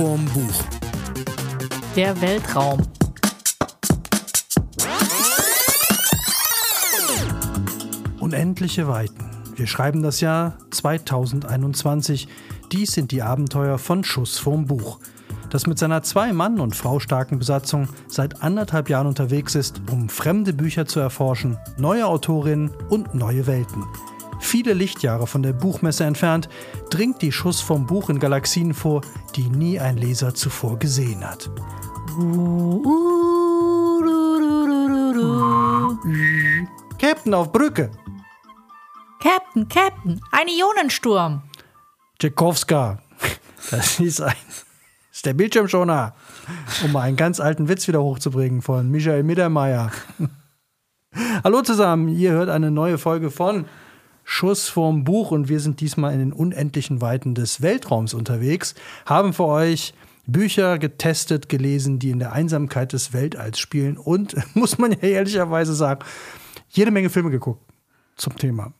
vorm Buch. Der Weltraum. Unendliche Weiten. Wir schreiben das Jahr 2021. Dies sind die Abenteuer von Schuss vorm Buch, das mit seiner zwei Mann- und Frau starken Besatzung seit anderthalb Jahren unterwegs ist, um fremde Bücher zu erforschen, neue Autorinnen und neue Welten. Viele Lichtjahre von der Buchmesse entfernt, dringt die Schuss vom Buch in Galaxien vor, die nie ein Leser zuvor gesehen hat. Captain auf Brücke! Captain, Captain, ein Ionensturm. Tchaikovska. Das ist, ein, ist der Bildschirmschoner. Um mal einen ganz alten Witz wieder hochzubringen von Michael Mittermeier. Hallo zusammen, ihr hört eine neue Folge von Schuss vorm Buch und wir sind diesmal in den unendlichen Weiten des Weltraums unterwegs, haben für euch Bücher getestet, gelesen, die in der Einsamkeit des Weltalls spielen und, muss man ja ehrlicherweise sagen, jede Menge Filme geguckt zum Thema.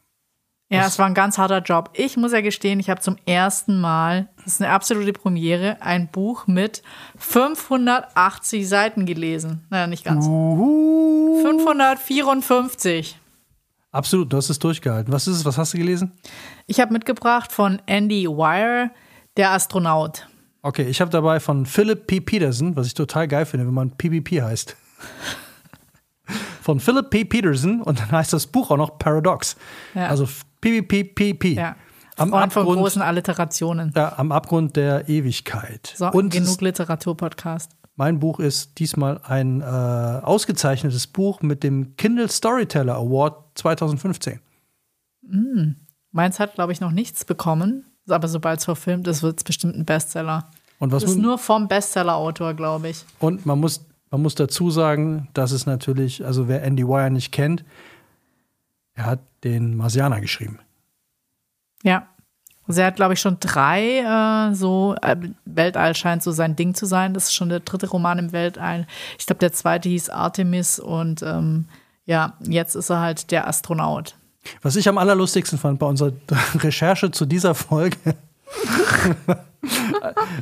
Ja, es war ein ganz harter Job. Ich muss ja gestehen, ich habe zum ersten Mal, das ist eine absolute Premiere, ein Buch mit 580 Seiten gelesen. Naja, nicht ganz. Uhu. 554. Absolut, du hast es durchgehalten. Was ist es? Was hast du gelesen? Ich habe mitgebracht von Andy Wire, der Astronaut. Okay, ich habe dabei von Philip P. Peterson, was ich total geil finde, wenn man PPP heißt. von Philip P. Peterson und dann heißt das Buch auch noch Paradox. Ja. Also PPPPP. Ja. Am Freund von Abgrund, großen Alliterationen. ja, am Abgrund der Ewigkeit. So, und genug Literaturpodcast. mein Buch ist diesmal ein äh, ausgezeichnetes Buch mit dem Kindle Storyteller Award 2015. Meins hat, glaube ich, noch nichts bekommen. Aber sobald es verfilmt ist, wird es bestimmt ein Bestseller. Und was Das ist nur vom Bestseller-Autor, glaube ich. Und man muss, man muss dazu sagen, dass es natürlich, also wer Andy Wire nicht kennt, er hat den Marsianer geschrieben. Ja. Also er hat, glaube ich, schon drei äh, so, äh, Weltall scheint so sein Ding zu sein. Das ist schon der dritte Roman im Weltall. Ich glaube, der zweite hieß Artemis und ähm, ja, jetzt ist er halt der Astronaut. Was ich am allerlustigsten fand bei unserer Recherche zu dieser Folge.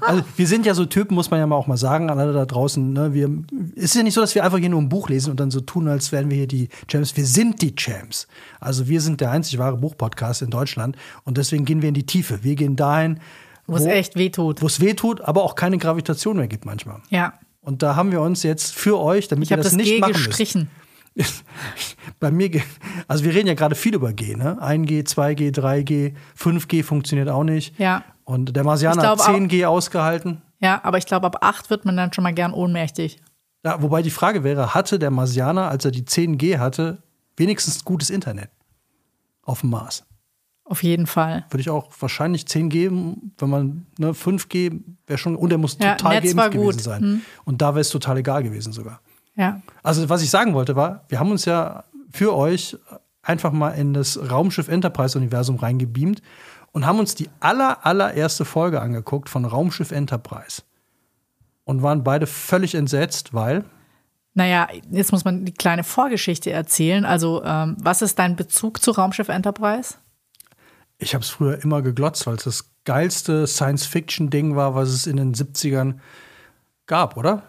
also, wir sind ja so Typen, muss man ja mal auch mal sagen, an alle da draußen. Ne? Wir, es ist ja nicht so, dass wir einfach hier nur ein Buch lesen und dann so tun, als wären wir hier die Champs. Wir sind die Champs. Also wir sind der einzig wahre Buchpodcast in Deutschland und deswegen gehen wir in die Tiefe. Wir gehen dahin, Wo es echt wehtut. wo es weh tut, aber auch keine Gravitation mehr gibt manchmal. Ja. Und da haben wir uns jetzt für euch, damit Ich ihr das, das nicht G machen müsst. Bei mir, also wir reden ja gerade viel über G, ne? 1G, 2G, 3G, 5G funktioniert auch nicht. Ja. Und der Marsianer hat glaub auch- 10G ausgehalten. Ja, aber ich glaube, ab acht wird man dann schon mal gern ohnmächtig. Ja, wobei die Frage wäre, hatte der Marsianer, als er die 10G hatte, wenigstens gutes Internet auf dem Mars? Auf jeden Fall. Würde ich auch wahrscheinlich 10G, wenn man, ne, 5G wäre schon, und er muss Ja, total Netz geimpft gewesen gut. Hm. sein. Und da wäre es total egal gewesen sogar. Ja. Also, was ich sagen wollte, war, wir haben uns ja für euch einfach mal in das Raumschiff Enterprise-Universum reingebeamt und haben uns die aller, allererste Folge angeguckt von Raumschiff Enterprise. Und waren beide völlig entsetzt, weil Naja, jetzt muss man die kleine Vorgeschichte erzählen. Also, ähm, was ist dein Bezug zu Raumschiff Enterprise? ich habe es früher immer geglotzt, weil es das geilste Science-Fiction-Ding war, was es in den 70ern gab, oder?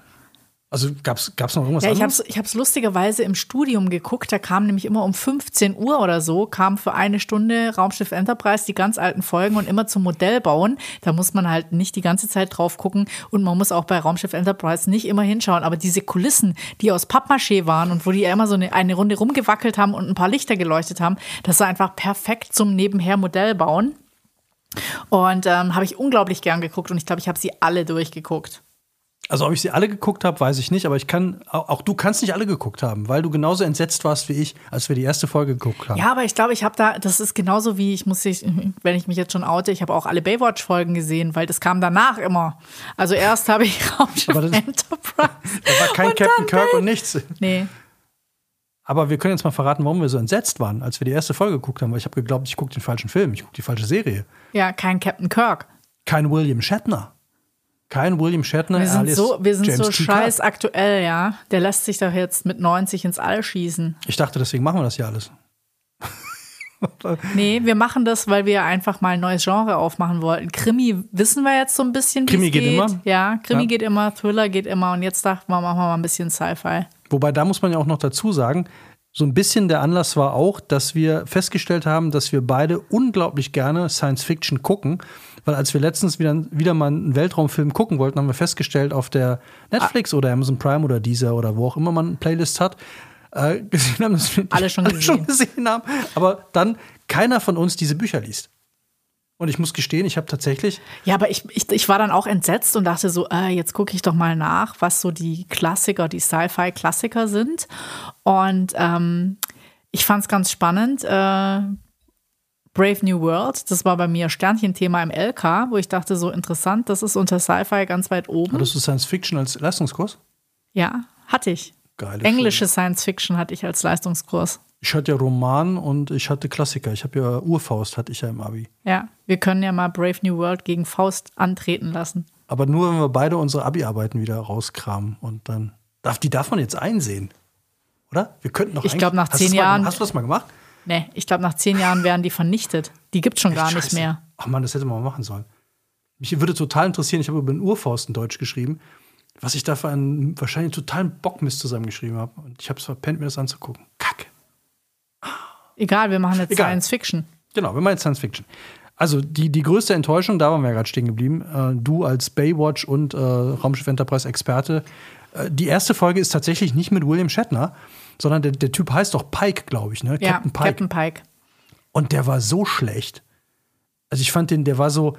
Also gab es noch irgendwas Ja, ich habe anderes? es ich hab's lustigerweise im Studium geguckt. Da kam nämlich immer um 15 Uhr oder so, kam für eine Stunde Raumschiff Enterprise die ganz alten Folgen und immer zum Modell bauen. Da muss man halt nicht die ganze Zeit drauf gucken und man muss auch bei Raumschiff Enterprise nicht immer hinschauen. Aber diese Kulissen, die aus Pappmaché waren und wo die ja immer so eine, eine Runde rumgewackelt haben und ein paar Lichter geleuchtet haben, das war einfach perfekt zum nebenher Modell bauen. Und ähm, habe ich unglaublich gern geguckt und ich glaube, ich habe sie alle durchgeguckt. Also, ob ich sie alle geguckt habe, weiß ich nicht, aber ich kann, auch, auch du kannst nicht alle geguckt haben, weil du genauso entsetzt warst wie ich, als wir die erste Folge geguckt haben. Ja, aber ich glaube, ich habe da, das ist genauso wie, ich muss sich, wenn ich mich jetzt schon oute, ich habe auch alle Baywatch-Folgen gesehen, weil das kam danach immer. Also erst habe ich Raumschiff Aber das- Enterprise. Da war kein Captain Kirk und nichts. Nee. Aber wir können jetzt mal verraten, warum wir so entsetzt waren, als wir die erste Folge geguckt haben, weil ich habe geglaubt, ich gucke den falschen Film, ich gucke die falsche Serie. Ja, kein Captain Kirk. Kein William Shatner. Kein William Shatner. Wir sind alias so, wir sind James so scheiß aktuell, ja. Der lässt sich doch jetzt mit 90 ins All schießen. Ich dachte, deswegen machen wir das ja alles. Nee, wir machen das, weil wir einfach mal ein neues Genre aufmachen wollten. Krimi wissen wir jetzt so ein bisschen, wie Krimi geht geht. immer? Ja, Krimi Ja. geht immer, Thriller geht immer und jetzt dachten wir, machen wir mal ein bisschen Sci-Fi. Wobei, da muss man ja auch noch dazu sagen, so ein bisschen der Anlass war auch, dass wir festgestellt haben, dass wir beide unglaublich gerne Science Fiction gucken. Weil als wir letztens wieder, wieder mal einen Weltraumfilm gucken wollten, haben wir festgestellt, auf der Netflix oder Amazon Prime oder Deezer oder wo auch immer man eine Playlist hat, äh, gesehen haben, dass wir Alle schon schon gesehen haben, aber dann keiner von uns diese Bücher liest. Und ich muss gestehen, ich habe tatsächlich Ja, aber ich, ich, ich war dann auch entsetzt und dachte so, äh, jetzt gucke ich doch mal nach, was so die Klassiker, die Sci-Fi-Klassiker sind. Und ähm, ich fand es ganz spannend. Äh, Brave New World, das war bei mir Sternchenthema im LK, wo ich dachte, so interessant, das ist unter Sci-Fi ganz weit oben. Hattest du Science Fiction als Leistungskurs? Ja, hatte ich. Geile Englische Science Fiction hatte ich als Leistungskurs. Ich hatte ja Roman und ich hatte Klassiker. Ich habe ja Urfaust, hatte ich ja im Abi. Ja, wir können ja mal Brave New World gegen Faust antreten lassen. Aber nur, wenn wir beide unsere Abi-Arbeiten wieder rauskramen. Und dann. Darf, die darf man jetzt einsehen. Oder? Wir könnten doch Ich eigentlich- glaub, nach zehn das mal- Jahren- Hast du das mal gemacht? Nee, ich glaube, nach zehn Jahren werden die vernichtet. Die gibt's schon gar Echt nicht scheiße. mehr. Ach man, das hätte man mal machen sollen. Mich würde total interessieren, ich habe über den Urfaust in Deutsch geschrieben, was ich da für einen wahrscheinlich totalen Bockmist zusammengeschrieben habe. Und ich habe es verpennt, mir das anzugucken. Kacke. Egal, wir machen jetzt Egal. Science Fiction. Genau, wir meinen Science Fiction. Also die, die größte Enttäuschung, da waren wir ja gerade stehen geblieben, äh, du als Baywatch und äh, Raumschiff Enterprise Experte. Äh, die erste Folge ist tatsächlich nicht mit William Shatner, sondern der, der Typ heißt doch Pike, glaube ich, ne? Ja, Captain Pike. Captain Pike. Und der war so schlecht. Also ich fand den, der war so,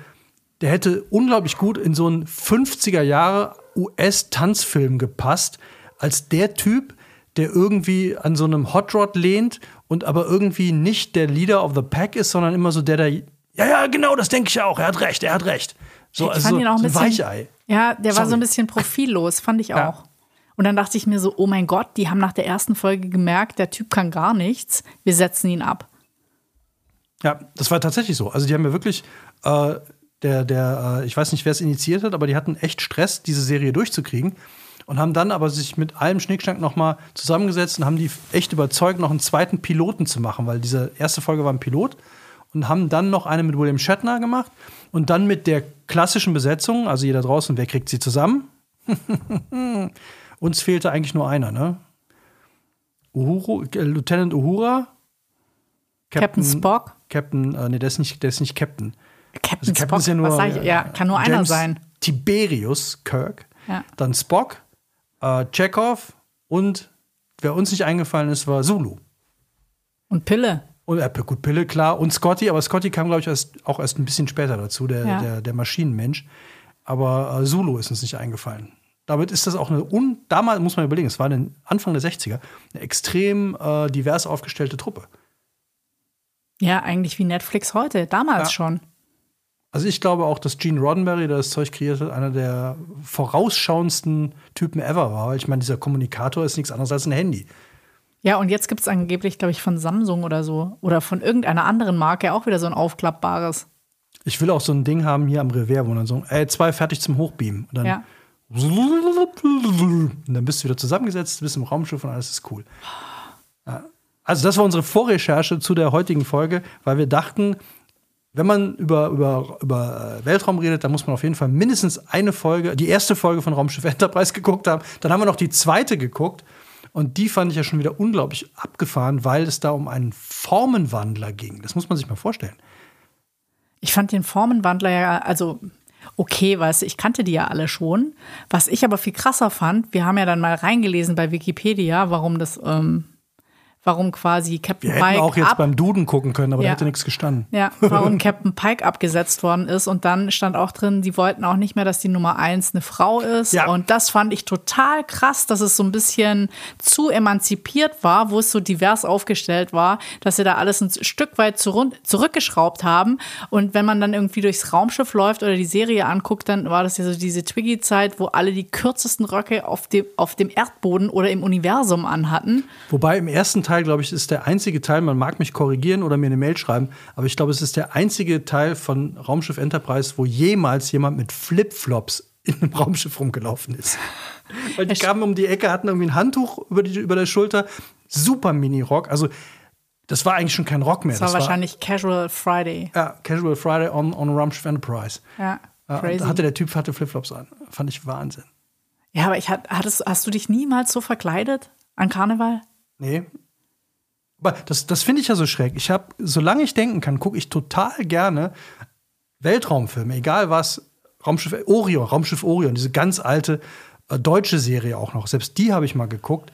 der hätte unglaublich gut in so einen 50er Jahre US-Tanzfilm gepasst, als der Typ, der irgendwie an so einem Hot Rod lehnt und aber irgendwie nicht der Leader of the Pack ist, sondern immer so der, der, ja, ja, genau, das denke ich auch, er hat recht, er hat recht. So, Ich also fand ihn auch ein bisschen- Weichei. Ja, der war Sorry. so ein bisschen profillos, fand ich Ja. Und dann dachte ich mir so, oh mein Gott, die haben nach der ersten Folge gemerkt, der Typ kann gar nichts. Wir setzen ihn ab. Ja, das war tatsächlich so. Also die haben ja wirklich, äh, der, der, äh, ich weiß nicht, wer es initiiert hat, aber die hatten echt Stress, diese Serie durchzukriegen. Und haben dann aber sich mit allem Schnickschnack noch mal zusammengesetzt und haben die echt überzeugt, noch einen zweiten Piloten zu machen, weil diese erste Folge war ein Pilot. Und haben dann noch eine mit William Shatner gemacht und dann mit der klassischen Besetzung, also jeder draußen, wer kriegt sie zusammen? Uns fehlte eigentlich nur einer, ne? Uhuru, äh, Lieutenant Uhura, Captain Spock. Captain, äh, nee, der ist nicht, der ist nicht Captain. Captain, Also Captain Spock, ist ja nur. was ich? Ja, kann nur einer James sein. Tiberius Kirk. Ja. Dann Spock, äh, Chekhov und wer uns nicht eingefallen ist, war Zulu. Und Pille. Und äh, gut, Pille, klar. Und Scotty, aber Scotty kam, glaube ich, erst, auch erst ein bisschen später dazu, der, Ja. der, der Maschinenmensch. Aber äh, Zulu ist uns nicht eingefallen. Damit ist das auch eine, un damals muss man überlegen, es war in den Anfang der 60er, eine extrem äh, divers aufgestellte Truppe. Ja, eigentlich wie Netflix heute. Damals Ja. schon. Also ich glaube auch, dass Gene Roddenberry, der das Zeug kreiert hat, einer der vorausschauendsten Typen ever war. Weil ich meine, dieser Kommunikator ist nichts anderes als ein Handy. Ja, und jetzt gibt es angeblich, glaube ich, von Samsung oder so. Oder von irgendeiner anderen Marke auch wieder so ein aufklappbares. Ich will auch so ein Ding haben hier am Revers, wo dann so, ey, zwei fertig zum Hochbeamen. Und dann, Ja. Und dann bist du wieder zusammengesetzt, bist im Raumschiff und alles ist cool. Also das war unsere Vorrecherche zu der heutigen Folge, weil wir dachten, wenn man über, über, über äh, Weltraum redet, dann muss man auf jeden Fall mindestens eine Folge, die erste Folge von Raumschiff Enterprise geguckt haben. Dann haben wir noch die zweite geguckt. Und die fand ich ja schon wieder unglaublich abgefahren, weil es da um einen Formenwandler ging. Das muss man sich mal vorstellen. Ich fand den Formenwandler ja, also okay, weißt du, ich kannte die ja alle schon. Was ich aber viel krasser fand, wir haben ja dann mal reingelesen bei Wikipedia, warum das, ähm, warum quasi Captain Wir Pike auch jetzt beim Duden gucken können, aber Ja. da hätte nichts gestanden. ja, warum Captain Pike abgesetzt worden ist. Und dann stand auch drin, die wollten auch nicht mehr, dass die Nummer eins eine Frau ist. Ja. Und das fand ich total krass, dass es so ein bisschen zu emanzipiert war, wo es so divers aufgestellt war, dass sie da alles ein Stück weit zurückgeschraubt haben. Und wenn man dann irgendwie durchs Raumschiff läuft oder die Serie anguckt, dann war das ja so diese Twiggy-Zeit, wo alle die kürzesten Röcke auf dem, auf dem Erdboden oder im Universum anhatten. Wobei im ersten Teil, glaube ich, ist der einzige Teil, man mag mich korrigieren oder mir eine Mail schreiben, aber ich glaube, es ist der einzige Teil von Raumschiff Enterprise, wo jemals jemand mit Flipflops in einem Raumschiff rumgelaufen ist. Weil die kamen um die Ecke, hatten irgendwie ein Handtuch über, die, über der Schulter, super Mini-Rock. Also das war eigentlich schon kein Rock mehr. Das war wahrscheinlich Casual Friday. ja, Casual Friday on, on Raumschiff Enterprise. Ja, crazy. da hatte der Typ hatte Flipflops an. Fand ich Wahnsinn. ja, aber ich hat, hattest, hast du dich niemals so verkleidet an Karneval? Nee. Das, das finde ich ja so schräg. Ich habe, solange ich denken kann, gucke ich total gerne Weltraumfilme, egal was. Raumschiff Orion, Raumschiff Orion, diese ganz alte äh, deutsche Serie auch noch. Selbst die habe ich mal geguckt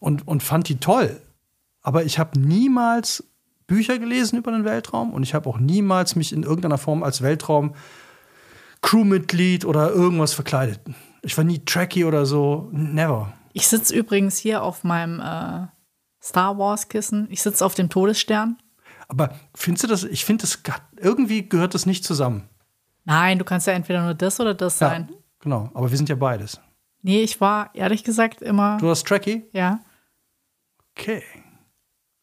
und, und fand die toll. Aber ich habe niemals Bücher gelesen über den Weltraum und ich habe auch niemals mich in irgendeiner Form als Weltraum-Crewmitglied oder irgendwas verkleidet. Ich war nie Trekkie oder so. Never. Ich sitze übrigens hier auf meinem äh, Star Wars-Kissen. Ich sitze auf dem Todesstern. Aber findest du das? Ich finde, das irgendwie gehört das nicht zusammen. Nein, du kannst ja entweder nur das oder das sein. Ja, genau. Aber wir sind ja beides. Nee, ich war ehrlich gesagt immer. Du hast Trekkie? ja, Okay.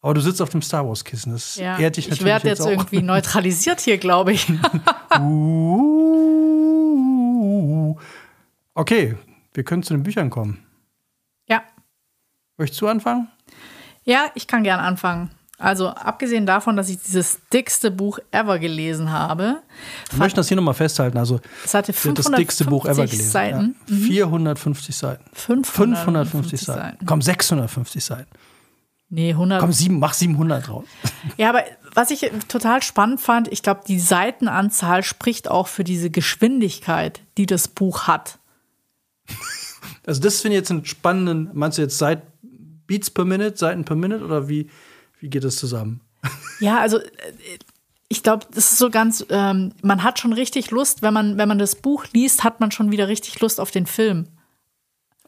Aber du sitzt auf dem Star Wars Kissen. Das ja. ehrt dich ich natürlich werde jetzt auch. irgendwie neutralisiert hier, glaube ich. Uh. Okay, wir können zu den Büchern kommen. ja. Möchtest du anfangen? Ja, ich kann gern anfangen. Also, abgesehen davon, dass ich dieses dickste Buch ever gelesen habe, Wir möchten das hier nochmal festhalten. Also, es hatte sie hat das dickste Buch ever 550 gelesen. Seiten. Ja. 450 Seiten. 550, 550 Seiten. Komm, 650 Seiten. Nee, 100. Komm, sieben, mach 700 draus. Ja, aber was ich total spannend fand, ich glaube, die Seitenanzahl spricht auch für diese Geschwindigkeit, die das Buch hat. Also, das finde ich jetzt einen spannenden. Meinst du jetzt Seit Beats per Minute, Seiten per Minute oder wie, wie geht das zusammen? Ja, also äh, ich glaube, das ist so ganz, ähm, man hat schon richtig Lust, wenn man, wenn man das Buch liest, hat man schon wieder richtig Lust auf den Film.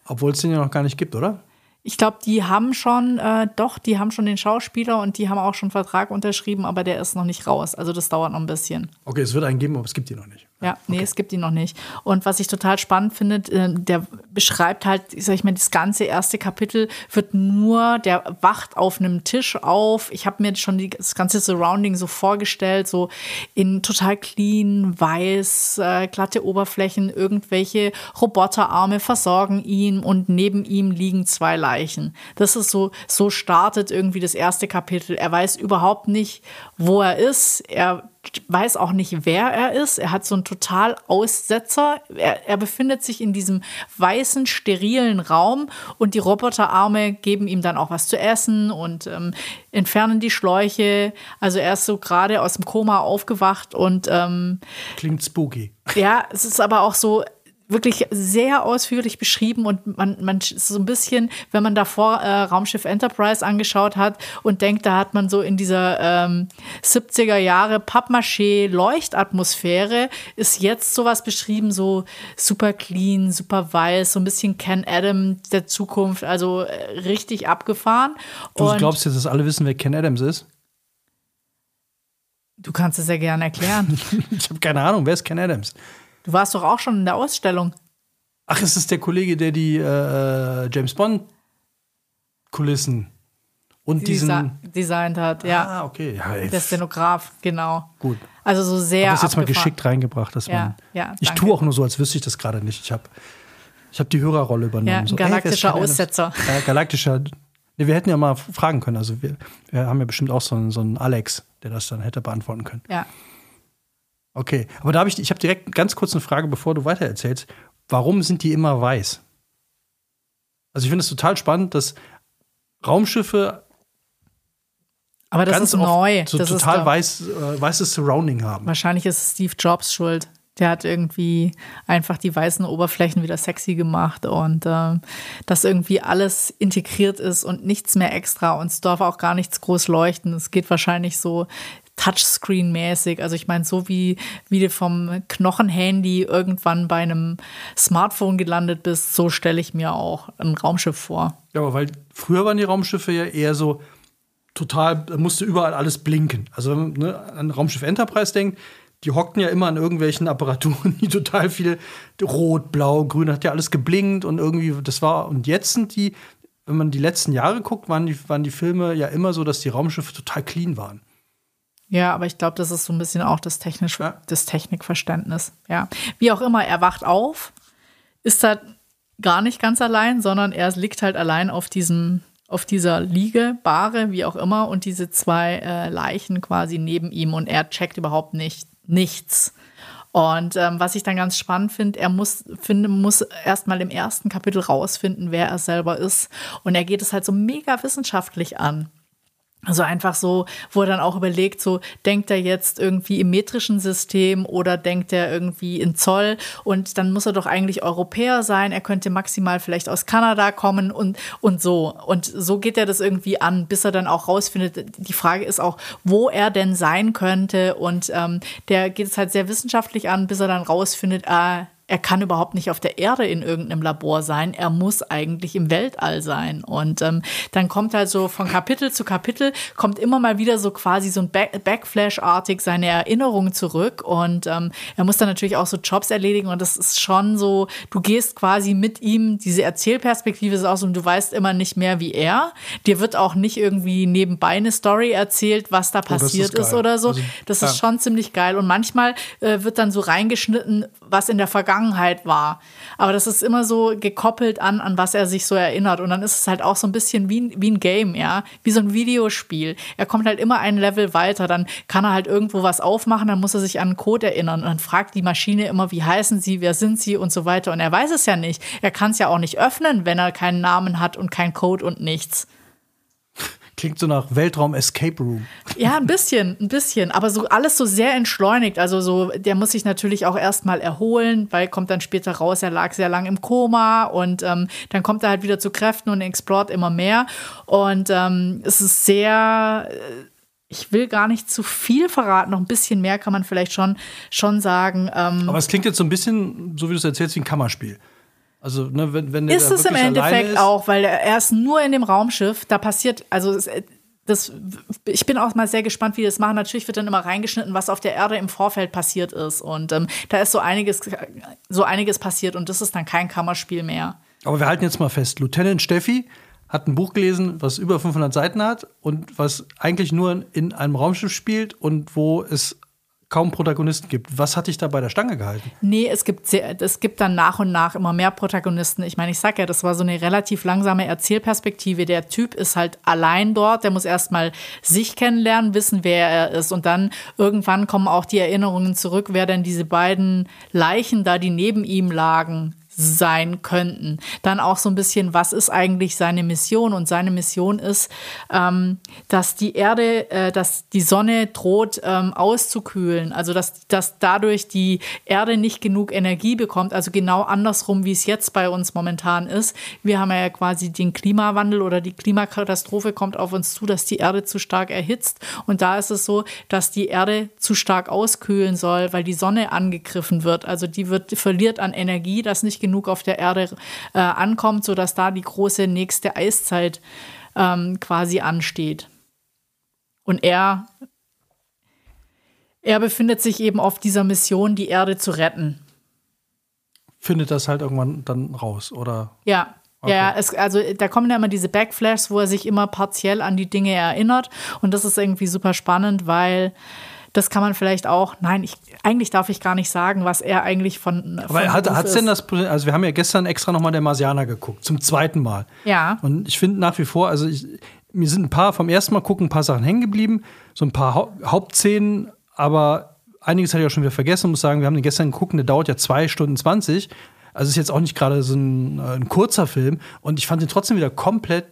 Obwohl es den ja noch gar nicht gibt, oder? Ich glaube, die haben schon, äh, doch, die haben schon den Schauspieler und die haben auch schon einen Vertrag unterschrieben, aber der ist noch nicht raus. Also das dauert noch ein bisschen. Okay, es wird einen geben, aber es gibt ihn noch nicht. Ja, nee, es gibt ihn noch nicht. Und was ich total spannend finde, äh, der beschreibt halt, sag ich mal, das ganze erste Kapitel wird nur, der wacht auf einem Tisch auf. Ich habe mir schon die, das ganze Surrounding so vorgestellt, so in total clean, weiß, äh, glatte Oberflächen, irgendwelche Roboterarme versorgen ihn und neben ihm liegen zwei Leichen. Das ist so, so startet irgendwie das erste Kapitel. Er weiß überhaupt nicht, wo er ist. Er weiß auch nicht, wer er ist. Er hat so einen total Aussetzer. Er, er befindet sich in diesem weißen, sterilen Raum und die Roboterarme geben ihm dann auch was zu essen und ähm, entfernen die Schläuche. Also er ist so gerade aus dem Koma aufgewacht und ähm, Klingt spooky. ja, es ist aber auch so wirklich sehr ausführlich beschrieben und man, man ist so ein bisschen, wenn man davor äh, Raumschiff Enterprise angeschaut hat und denkt, da hat man so in dieser ähm, 70er Jahre Pappmaché Leuchtatmosphäre, ist jetzt sowas beschrieben, so super clean, super weiß, so ein bisschen Ken Adam der Zukunft, also äh, richtig abgefahren. Du und glaubst jetzt, dass alle wissen, wer Ken Adams ist? du kannst es ja gerne erklären. Ich habe keine Ahnung, wer ist Ken Adams? Du warst doch auch schon in der Ausstellung. Ach, es ist der Kollege, der die äh, James Bond Kulissen und diesen. desi- designt hat, ja. Ah, okay. Ja, ey, Der Szenograf, genau. gut. Also so sehr. Ich habe das jetzt mal geschickt reingebracht, dass Ja, man. ja, ich tue auch nur so, als wüsste ich das gerade nicht. Ich habe ich hab die Hörerrolle übernommen. Ja, ein so, ey, galaktischer Adams? Aussetzer. Ja, galaktischer. Nee, wir hätten ja mal fragen können. Also wir, wir haben ja bestimmt auch so einen, so einen Alex, der das dann hätte beantworten können. Ja. Okay, aber da habe ich, ich habe direkt ganz kurz eine Frage, bevor du weitererzählst. Warum sind die immer weiß? Also ich finde es total spannend, dass Raumschiffe Aber das ganz ist neu. so das total ist, weiß, äh, weißes Surrounding haben. Wahrscheinlich ist es Steve Jobs schuld. Der hat irgendwie einfach die weißen Oberflächen wieder sexy gemacht und ähm, dass irgendwie alles integriert ist und nichts mehr extra und es darf auch gar nichts groß leuchten. Es geht wahrscheinlich so Touchscreen-mäßig. Also ich meine, so wie, wie du vom Knochenhandy irgendwann bei einem Smartphone gelandet bist, so stelle ich mir auch ein Raumschiff vor. Ja, aber weil früher waren die Raumschiffe ja eher so total, da musste überall alles blinken. Also wenn man ne, an Raumschiff Enterprise denkt, die hockten ja immer an irgendwelchen Apparaturen, die total viel rot, blau, grün, hat ja alles geblinkt und irgendwie, das war, und jetzt sind die, wenn man die letzten Jahre guckt, waren die, waren die Filme ja immer so, dass die Raumschiffe total clean waren. Ja, aber ich glaube, das ist so ein bisschen auch das, technisch, Ja. das Technikverständnis. Ja. Wie auch immer, er wacht auf, ist da gar nicht ganz allein, sondern er liegt halt allein auf diesem, auf dieser Liege, Bahre, wie auch immer, und diese zwei äh, Leichen quasi neben ihm und er checkt überhaupt nicht nichts. Und ähm, was ich dann ganz spannend finde, er muss, finde, muss erstmal im ersten Kapitel rausfinden, wer er selber ist. Und er geht es halt so mega wissenschaftlich an. Also einfach so, wo er dann auch überlegt, so denkt er jetzt irgendwie im metrischen System oder denkt er irgendwie in Zoll? Und dann muss er doch eigentlich Europäer sein, er könnte maximal vielleicht aus Kanada kommen und, und so. Und so geht er das irgendwie an, bis er dann auch rausfindet, die Frage ist auch, wo er denn sein könnte. Und ähm, der geht es halt sehr wissenschaftlich an, bis er dann rausfindet, äh, er kann überhaupt nicht auf der Erde in irgendeinem Labor sein, er muss eigentlich im Weltall sein. Und ähm, dann kommt halt so von Kapitel zu Kapitel, kommt immer mal wieder so quasi so ein Back Backflash-artig seine Erinnerungen zurück. Und ähm, er muss dann natürlich auch so Jobs erledigen. Und das ist schon so, du gehst quasi mit ihm, diese Erzählperspektive ist auch so, du weißt immer nicht mehr wie er. Dir wird auch nicht irgendwie nebenbei eine Story erzählt, was da passiert oh, ist, ist, oder so. Also, das ja. ist schon ziemlich geil. Und manchmal äh, wird dann so reingeschnitten, was in der Vergangenheit Vergangenheit war. Aber das ist immer so gekoppelt an, an was er sich so erinnert. Und dann ist es halt auch so ein bisschen wie, wie ein Game, ja, wie so ein Videospiel. Er kommt halt immer ein Level weiter. Dann kann er halt irgendwo was aufmachen, dann muss er sich an einen Code erinnern. Und dann fragt die Maschine immer, wie heißen sie, wer sind sie und so weiter. Und er weiß es ja nicht. Er kann es ja auch nicht öffnen, wenn er keinen Namen hat und keinen Code und nichts. Klingt so nach Weltraum Escape Room. Ja, ein bisschen, ein bisschen, aber so alles so sehr entschleunigt. Also so, der muss sich natürlich auch erstmal erholen, weil kommt dann später raus, er lag sehr lang im Koma und ähm, dann kommt er halt wieder zu Kräften und explort immer mehr. Und ähm, es ist sehr äh, ich will gar nicht zu viel verraten, noch ein bisschen mehr kann man vielleicht schon, schon sagen. Ähm Aber es klingt jetzt so ein bisschen, so wie du es erzählst, wie ein Kammerspiel. Also, ne, wenn, wenn ist es im Endeffekt ist. auch, weil er ist nur in dem Raumschiff, da passiert, also das, ich bin auch mal sehr gespannt, wie die das machen. Natürlich wird dann immer reingeschnitten, was auf der Erde im Vorfeld passiert ist. Und ähm, da ist so einiges, so einiges passiert und das ist dann kein Kammerspiel mehr. Aber wir halten jetzt mal fest: Lieutenant Steffi hat ein Buch gelesen, was über 500 Seiten hat und was eigentlich nur in einem Raumschiff spielt und wo es kaum Protagonisten gibt. Was hat dich da bei der Stange gehalten? Nee, es gibt, sehr, es gibt dann nach und nach immer mehr Protagonisten. Ich meine, ich sag ja, das war so eine relativ langsame Erzählperspektive. Der Typ ist halt allein dort, der muss erstmal sich kennenlernen, wissen, wer er ist. Und dann irgendwann kommen auch die Erinnerungen zurück, wer denn diese beiden Leichen da, die neben ihm lagen, sein könnten. Dann auch so ein bisschen, was ist eigentlich seine Mission? Und seine Mission ist, ähm, dass die Erde, äh, dass die Sonne droht ähm, auszukühlen. Also dass, dass dadurch die Erde nicht genug Energie bekommt. Also genau andersrum, wie es jetzt bei uns momentan ist. Wir haben ja quasi den Klimawandel oder die Klimakatastrophe kommt auf uns zu, dass die Erde zu stark erhitzt. Und da ist es so, dass die Erde zu stark auskühlen soll, weil die Sonne angegriffen wird. Also die wird verliert an Energie, das nicht genug auf der Erde äh, ankommt, sodass da die große nächste Eiszeit ähm, quasi ansteht. Und er, er befindet sich eben auf dieser Mission, die Erde zu retten. Findet das halt irgendwann dann raus, oder? Ja, Okay. Ja, es, also da kommen ja immer diese Backflashes, wo er sich immer partiell an die Dinge erinnert. Und das ist irgendwie super spannend, weil das kann man vielleicht auch, nein, ich, eigentlich darf ich gar nicht sagen, was er eigentlich von. Aber von hat es denn das, also wir haben ja gestern extra nochmal der Marsianer geguckt, zum zweiten Mal. Ja. Und ich finde nach wie vor, also ich, mir sind ein paar vom ersten Mal gucken, ein paar Sachen hängen geblieben, so ein paar ha Hauptszenen, aber einiges hatte ich auch schon wieder vergessen muss sagen, wir haben den gestern geguckt, der dauert ja zwei Stunden 20. Also ist jetzt auch nicht gerade so ein, ein kurzer Film und ich fand ihn trotzdem wieder komplett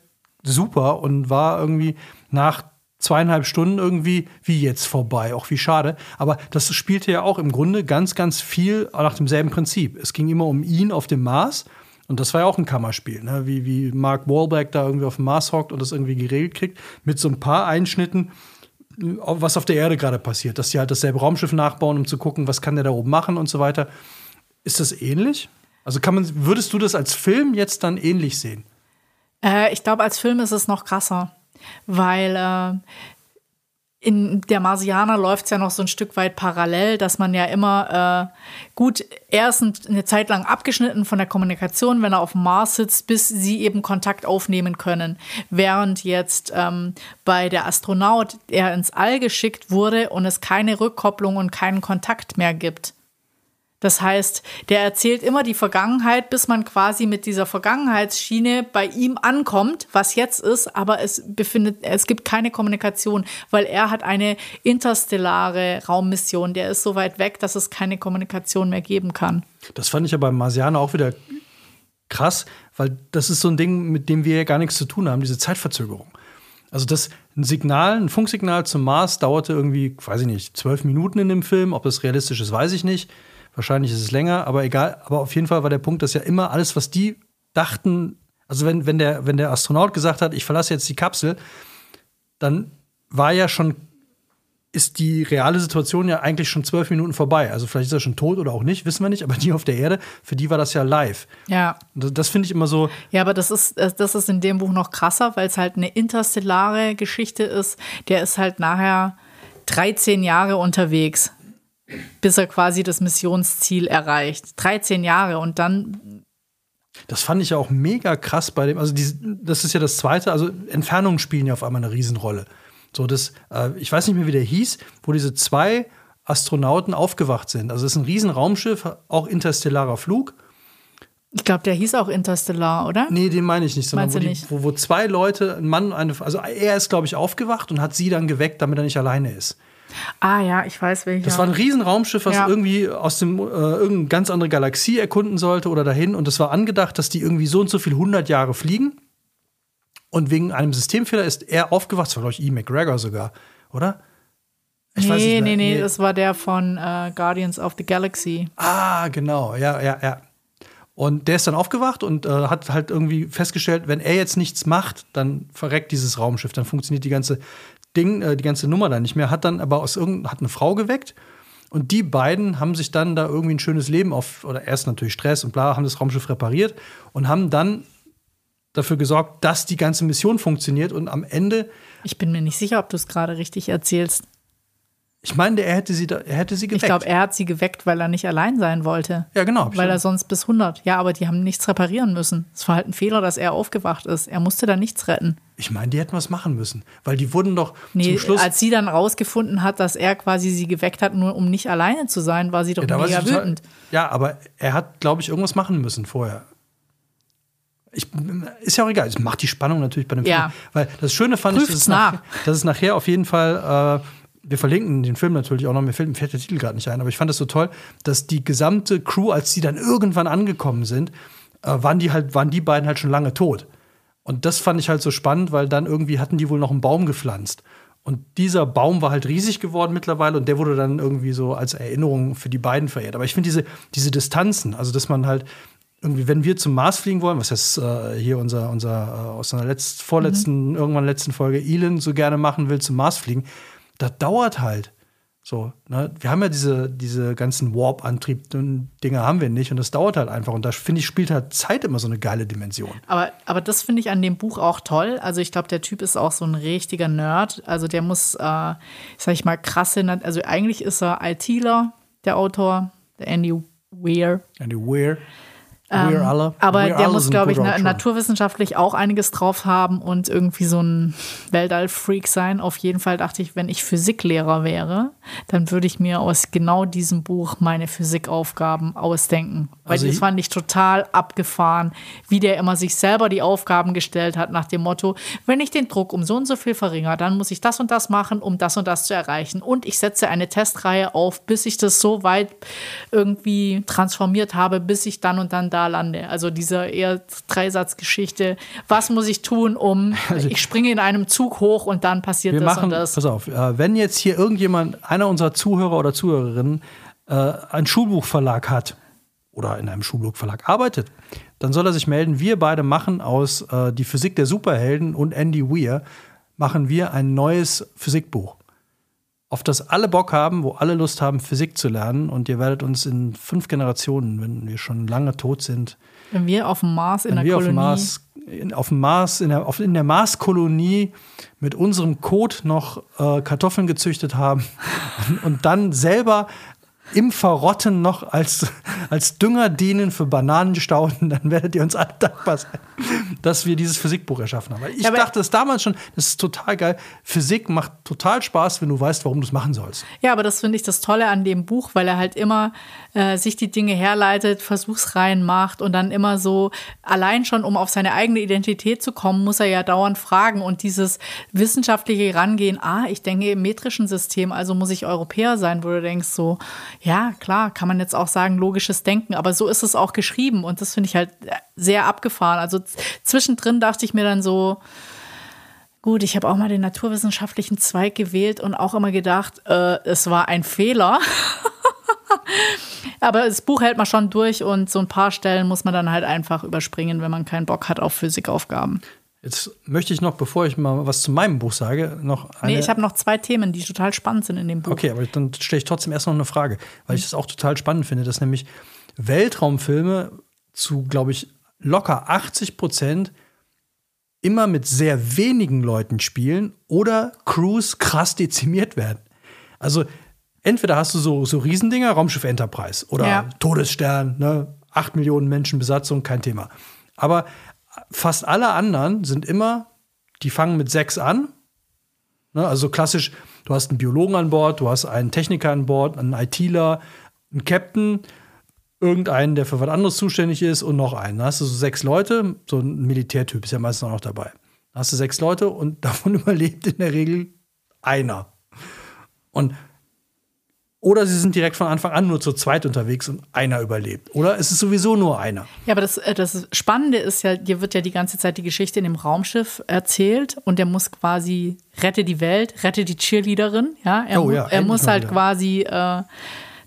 super und war irgendwie nach zweieinhalb Stunden irgendwie wie jetzt vorbei. Auch wie schade. Aber das spielte ja auch im Grunde ganz, ganz viel nach demselben Prinzip. Es ging immer um ihn auf dem Mars. Und das war ja auch ein Kammerspiel, ne? wie, wie Mark Wahlberg da irgendwie auf dem Mars hockt und das irgendwie geregelt kriegt, mit so ein paar Einschnitten, was auf der Erde gerade passiert. Dass sie halt dasselbe Raumschiff nachbauen, um zu gucken, was kann der da oben machen und so weiter. Ist das ähnlich? Also kann man, würdest du das als Film jetzt dann ähnlich sehen? Äh, ich glaube, als Film ist es noch krasser weil äh, in der Marsianer läuft es ja noch so ein Stück weit parallel, dass man ja immer äh, gut, er ist eine Zeit lang abgeschnitten von der Kommunikation, wenn er auf dem Mars sitzt, bis sie eben Kontakt aufnehmen können. Während jetzt ähm, bei der Astronaut er ins All geschickt wurde und es keine Rückkopplung und keinen Kontakt mehr gibt. Das heißt, der erzählt immer die Vergangenheit, bis man quasi mit dieser Vergangenheitsschiene bei ihm ankommt, was jetzt ist, aber es befindet, es gibt keine Kommunikation, weil er hat eine interstellare Raummission, der ist so weit weg, dass es keine Kommunikation mehr geben kann. Das fand ich ja beim Marsianer auch wieder krass, weil das ist so ein Ding, mit dem wir ja gar nichts zu tun haben, diese Zeitverzögerung. Also das ein Signal, ein Funksignal zum Mars dauerte irgendwie, weiß ich nicht, zwölf Minuten in dem Film. Ob das realistisch ist, weiß ich nicht. Wahrscheinlich ist es länger, aber egal. Aber auf jeden Fall war der Punkt, dass ja immer alles, was die dachten, also wenn, wenn, der, wenn der Astronaut gesagt hat, ich verlasse jetzt die Kapsel, dann war ja schon ist die reale Situation ja eigentlich schon zwölf Minuten vorbei. Also vielleicht ist er schon tot oder auch nicht, wissen wir nicht. Aber die auf der Erde, für die war das ja live. Ja. Das, das finde ich immer so. Ja, aber das ist, das ist in dem Buch noch krasser, weil es halt eine interstellare Geschichte ist. Der ist halt nachher 13 Jahre unterwegs, bis er quasi das Missionsziel erreicht. 13 Jahre und dann das fand ich ja auch mega krass bei dem. Also, die, das ist ja das Zweite. Also, Entfernungen spielen ja auf einmal eine Riesenrolle. So, das, äh, ich weiß nicht mehr, wie der hieß, wo diese zwei Astronauten aufgewacht sind. Also es ist ein Riesenraumschiff, auch interstellarer Flug. Ich glaube, der hieß auch Interstellar, oder? Nee, den meine ich nicht, sondern wo, die, nicht? Wo, wo zwei Leute, ein Mann, eine, also er ist, glaube ich, aufgewacht und hat sie dann geweckt, damit er nicht alleine ist. Ah ja, ich weiß welcher. Das war ein Riesenraumschiff, was Ja. irgendwie aus dem äh, irgendeine ganz andere Galaxie erkunden sollte oder dahin. Und es war angedacht, dass die irgendwie so und so viel 100 Jahre fliegen. Und wegen einem Systemfehler ist er aufgewacht. Das war, glaube ich, E. McGregor sogar, oder? Ich weiß nee, nee, nee, das war der von äh, Guardians of the Galaxy. Ah, genau, ja, ja, ja. Und der ist dann aufgewacht und äh, hat halt irgendwie festgestellt, wenn er jetzt nichts macht, dann verreckt dieses Raumschiff, dann funktioniert die ganze Ding, äh, die ganze Nummer dann nicht mehr. Hat dann aber aus irgendeinem, hat eine Frau geweckt und die beiden haben sich dann da irgendwie ein schönes Leben auf, oder erst natürlich Stress und bla, haben das Raumschiff repariert und haben dann dafür gesorgt, dass die ganze Mission funktioniert und am Ende, Ich bin mir nicht sicher, ob du es gerade richtig erzählst. Ich meine, er hätte sie, da, er hätte sie geweckt. Ich glaube, er hat sie geweckt, weil er nicht allein sein wollte. ja, genau. Weil er sonst bis 100. Ja, aber die haben nichts reparieren müssen. Es war halt ein Fehler, dass er aufgewacht ist. Er musste da nichts retten. ich meine, die hätten was machen müssen, weil die wurden doch Nee, zum Schluss als sie dann rausgefunden hat, dass er quasi sie geweckt hat, nur um nicht alleine zu sein, war sie doch Ja, mega wütend. Ja, aber er hat, glaube ich, irgendwas machen müssen vorher. Ich, ist ja auch egal. Es macht die Spannung natürlich bei dem Ja. Film. Weil das Schöne fand ich, dass Prüft's es, nach, nach. dass es nachher auf jeden Fall, äh, wir verlinken den Film natürlich auch noch, mir fällt, der Titel gerade nicht ein, aber ich fand es so toll, dass die gesamte Crew, als die dann irgendwann angekommen sind, äh, waren die halt, waren die beiden halt schon lange tot. Und das fand ich halt so spannend, weil dann irgendwie hatten die wohl noch einen Baum gepflanzt. Und dieser Baum war halt riesig geworden mittlerweile und der wurde dann irgendwie so als Erinnerung für die beiden verehrt. Aber ich finde diese, diese Distanzen, also dass man halt irgendwie, wenn wir zum Mars fliegen wollen, was jetzt äh, hier unser, unser äh, aus einer letzt, vorletzten, irgendwann letzten Folge Elon so gerne machen will, zum Mars fliegen, das dauert halt. So, ne? Wir haben ja diese, diese ganzen Warp-Antrieb-Dinge haben wir nicht und das dauert halt einfach. Und da finde ich, spielt halt Zeit immer so eine geile Dimension. Aber, aber das finde ich an dem Buch auch toll. Also ich glaube, der Typ ist auch so ein richtiger Nerd. Also der muss, äh, sag ich mal, krasse, Nat- also eigentlich ist er ITler, der Autor, der Andy Weir. Andy Weir. Weir alle. Ähm, Aber der muss, glaube ich, na Autoren. naturwissenschaftlich auch einiges drauf haben und irgendwie so ein Weltall-Freak sein. Auf jeden Fall dachte ich, wenn ich Physiklehrer wäre, dann würde ich mir aus genau diesem Buch meine Physikaufgaben ausdenken. Weil Also das fand ich total abgefahren, wie der immer sich selber die Aufgaben gestellt hat nach dem Motto, wenn ich den Druck um so und so viel verringere, dann muss ich das und das machen, um das und das zu erreichen. Und ich setze eine Testreihe auf, bis ich das so weit irgendwie transformiert habe, bis ich dann und dann da lande. Also diese eher Dreisatzgeschichte. Was muss ich tun, um ich springe in einem Zug hoch und dann passiert Also Wir das machen, und das. pass auf, äh, wenn jetzt hier irgendjemand, einer unserer Zuhörer oder Zuhörerinnen, äh, einen Schulbuchverlag hat oder in einem Schulbuchverlag arbeitet, dann soll er sich melden. Wir beide machen aus äh, Die Physik der Superhelden und Andy Weir, machen wir ein neues Physikbuch. Auf das alle Bock haben, wo alle Lust haben, Physik zu lernen. Und ihr werdet uns in fünf Generationen, wenn wir schon lange tot sind, Wenn wir auf dem Mars in der wir auf Kolonie. dem Mars, in, auf dem Mars, in der, auf, in der Marskolonie mit unserem Kot noch äh, Kartoffeln gezüchtet haben und, und dann selber im Verrotten noch als, als Dünger dienen für Bananenstauden, dann werdet ihr uns alle dankbar sein, dass wir dieses Physikbuch erschaffen haben. Weil ich aber- dachte es damals schon, das ist total geil. Physik macht total Spaß, wenn du weißt, warum du es machen sollst. Ja, aber das finde ich das Tolle an dem Buch, weil er halt immer äh, sich die Dinge herleitet, Versuchsreihen macht und dann immer so, allein schon, um auf seine eigene Identität zu kommen, muss er ja dauernd fragen und dieses wissenschaftliche Rangehen, ah, ich denke im metrischen System, also muss ich Europäer sein, wo du denkst so, ja, klar, kann man jetzt auch sagen, logisches Denken, aber so ist es auch geschrieben und das finde ich halt sehr abgefahren. Also zwischendrin dachte ich mir dann so, Gut, ich habe auch mal den naturwissenschaftlichen Zweig gewählt und auch immer gedacht, äh, es war ein Fehler. Aber das Buch hält man schon durch und so ein paar Stellen muss man dann halt einfach überspringen, wenn man keinen Bock hat auf Physikaufgaben. Jetzt möchte ich noch, bevor ich mal was zu meinem Buch sage, noch eine. Nee, ich habe noch zwei Themen, die total spannend sind in dem Buch. Okay, aber dann stelle ich trotzdem erst noch eine Frage, weil ich das auch total spannend finde, dass nämlich Weltraumfilme zu, glaube ich, locker 80 Prozent immer mit sehr wenigen Leuten spielen oder Crews krass dezimiert werden. Also entweder hast du so, so Riesendinger, Raumschiff Enterprise oder Ja. Todesstern, ne, 8 Millionen Menschen Besatzung, kein Thema. Aber fast alle anderen sind immer, die fangen mit sechs an Ne, also klassisch, du hast einen Biologen an Bord, du hast einen Techniker an Bord, einen ITler, einen Captain, irgendeinen, der für was anderes zuständig ist und noch einen. Da hast du so sechs Leute, so ein Militärtyp ist ja meistens auch noch dabei. Da hast du sechs Leute und davon überlebt in der Regel einer. Und oder sie sind direkt von Anfang an nur zu zweit unterwegs und einer überlebt. Oder es ist sowieso nur einer. Ja, aber das, äh, das Spannende ist ja, dir wird ja die ganze Zeit die Geschichte in dem Raumschiff erzählt und der muss quasi rette die Welt, rette die Cheerleaderin. Ja, er, Oh ja, er muss halt quasi äh,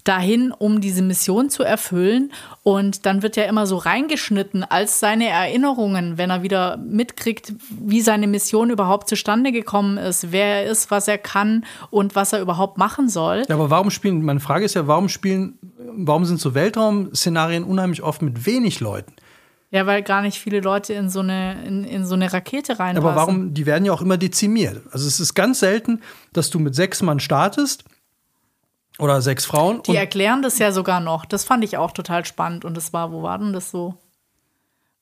dahin, um diese Mission zu erfüllen. Und dann wird ja immer so reingeschnitten als seine Erinnerungen, wenn er wieder mitkriegt, wie seine Mission überhaupt zustande gekommen ist, wer er ist, was er kann und was er überhaupt machen soll. Ja, aber warum spielen, meine Frage ist ja, warum spielen, warum sind so Weltraum-Szenarien unheimlich oft mit wenig Leuten? Ja, weil gar nicht viele Leute in so eine, in, in so eine Rakete reinpassen. Aber warum, die werden ja auch immer dezimiert. Also es ist ganz selten, dass du mit sechs Mann startest oder sechs Frauen. Die erklären das ja sogar noch. Das fand ich auch total spannend. Und das war, wo war denn das so?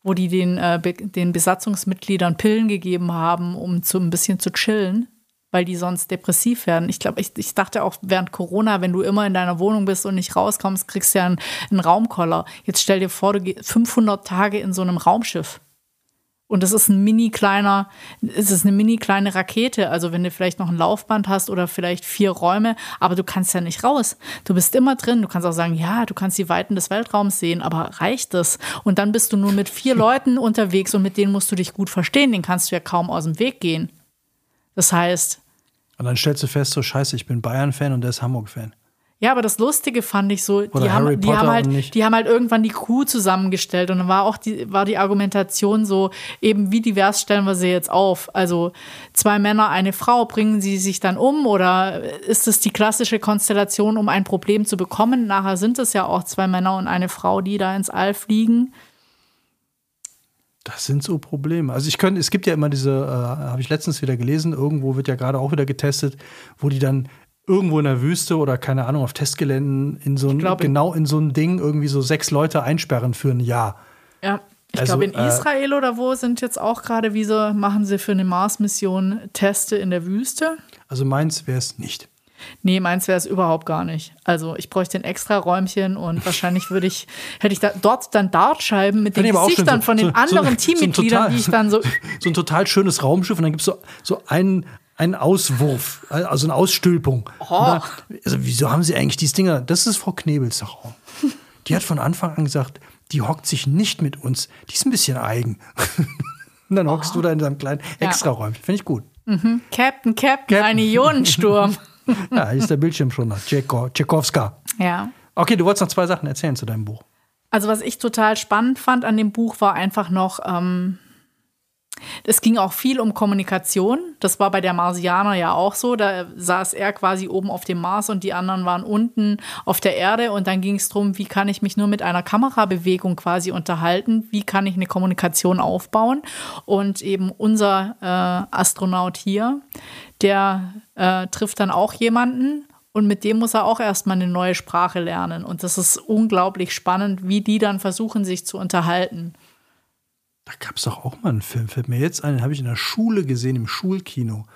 Wo die den, äh, den Besatzungsmitgliedern Pillen gegeben haben, um zu, ein bisschen zu chillen, weil die sonst depressiv werden. Ich glaube, ich, ich dachte auch während Corona, wenn du immer in deiner Wohnung bist und nicht rauskommst, kriegst du ja einen, einen Raumkoller. Jetzt stell dir vor, du gehst 500 Tage in so einem Raumschiff. Und das ist ein mini kleiner, es ist eine mini kleine Rakete. Also wenn du vielleicht noch ein Laufband hast oder vielleicht vier Räume, aber du kannst ja nicht raus. Du bist immer drin. Du kannst auch sagen, ja, du kannst die Weiten des Weltraums sehen, aber reicht das? Und dann bist du nur mit vier Leuten unterwegs und mit denen musst du dich gut verstehen. Den kannst du ja kaum aus dem Weg gehen. Das heißt, und dann stellst du fest, so scheiße, ich bin Bayern-Fan und der ist Hamburg-Fan. Ja, aber das Lustige fand ich so, Oder die haben, die, haben halt, die haben halt irgendwann die Crew zusammengestellt und dann war auch die, war die Argumentation so, eben wie divers stellen wir sie jetzt auf? Also zwei Männer, eine Frau, bringen sie sich dann um oder ist es die klassische Konstellation, um ein Problem zu bekommen? Nachher sind es ja auch zwei Männer und eine Frau, die da ins All fliegen. Das sind so Probleme. Also ich könnte, es gibt ja immer diese, äh, habe ich letztens wieder gelesen, irgendwo wird ja gerade auch wieder getestet, wo die dann irgendwo in der Wüste oder keine Ahnung auf Testgeländen in so ein, genau in so ein Ding irgendwie so sechs Leute einsperren für ein Jahr. Ja. Ich Also, glaube, in äh, Israel oder wo sind jetzt auch gerade, wie so, machen sie für eine Mars-Mission Teste in der Wüste? Also meins wäre es nicht. Nee, meins wäre es überhaupt gar nicht. Also ich bräuchte ein extra Räumchen und wahrscheinlich würde ich, hätte ich da, dort dann Dartscheiben mit den Gesichtern schön, von den anderen ein Teammitgliedern, total- die ich dann so. so ein total schönes Raumschiff und dann gibt es so, so einen, einen Auswurf, also eine Ausstülpung. Oh. Da- Also, wieso haben sie eigentlich diese Dinger? Das ist Frau Knebels Raum. Die hat von Anfang an gesagt, die hockt sich nicht mit uns. Die ist ein bisschen eigen. Und dann hockst du da in deinem kleinen Ja. Extraräumchen. Finde ich gut. Captain, Captain, Captain. ein Ionensturm. Ja, hier ist der Bildschirm schon da. Tscheko- Tschekowska. ja. Okay, du wolltest noch zwei Sachen erzählen zu deinem Buch. Also was ich total spannend fand an dem Buch war einfach noch, ähm, es ging auch viel um Kommunikation. Das war bei der Marsianer ja auch so. Da saß er quasi oben auf dem Mars und die anderen waren unten auf der Erde. Und dann ging es darum, wie kann ich mich nur mit einer Kamerabewegung quasi unterhalten? Wie kann ich eine Kommunikation aufbauen? Und eben unser äh, Astronaut hier, der äh, trifft dann auch jemanden Und mit dem muss er auch erstmal eine neue Sprache lernen. Und das ist unglaublich spannend, wie die dann versuchen, sich zu unterhalten. Da gab es doch auch mal einen Film, fällt mir jetzt ein, den habe ich in der Schule gesehen, im Schulkino.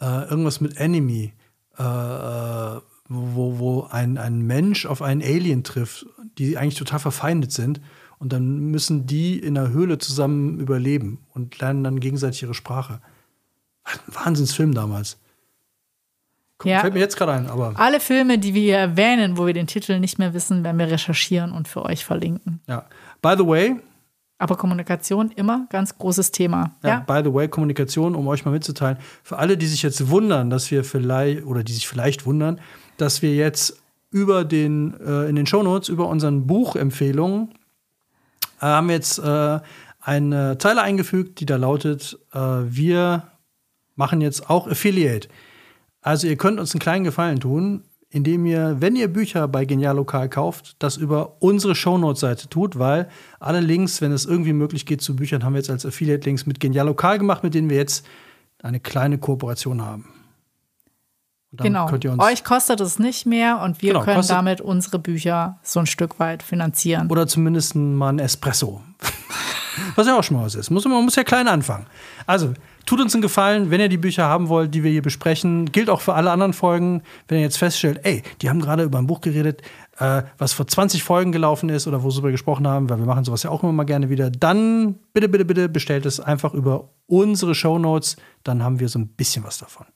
Äh, irgendwas mit Enemy, äh, äh, wo, wo ein, ein Mensch auf einen Alien trifft, die eigentlich total verfeindet sind. Und dann müssen die in der Höhle zusammen überleben und lernen dann gegenseitig ihre Sprache. Ein Wahnsinnsfilm damals. Ja. Fällt mir jetzt gerade ein, aber. Alle Filme, die wir hier erwähnen, wo wir den Titel nicht mehr wissen, werden wir recherchieren und für euch verlinken. Ja. By the way, Aber Kommunikation immer ganz großes Thema. Ja, Ja. by the way, Kommunikation, um euch mal mitzuteilen. Für alle, die sich jetzt wundern, dass wir vielleicht, oder die sich vielleicht wundern, dass wir jetzt über den, äh, in den Shownotes, über unseren Buchempfehlungen, äh, haben wir jetzt äh, eine Zeile eingefügt, die da lautet, äh, wir machen jetzt auch Affiliate. Also ihr könnt uns einen kleinen Gefallen tun, indem ihr, wenn ihr Bücher bei Genial Lokal kauft, das über unsere Shownotes-Seite tut, weil alle Links, wenn es irgendwie möglich geht zu Büchern, haben wir jetzt als Affiliate-Links mit Genial Lokal gemacht, mit denen wir jetzt eine kleine Kooperation haben. Genau. Euch kostet es nicht mehr und wir Genau, können damit unsere Bücher so ein Stück weit finanzieren. oder zumindest mal ein Espresso. Was ja auch schon mal was ist. Muss, man muss ja klein anfangen. Also, tut uns einen Gefallen, wenn ihr die Bücher haben wollt, die wir hier besprechen. Gilt auch für alle anderen Folgen. Wenn ihr jetzt feststellt, ey, die haben gerade über ein Buch geredet, äh, was vor 20 Folgen gelaufen ist oder wo sie darüber gesprochen haben, weil wir machen sowas ja auch immer mal gerne wieder, dann bitte, bitte, bitte bestellt es einfach über unsere Shownotes. Dann haben wir so ein bisschen was davon.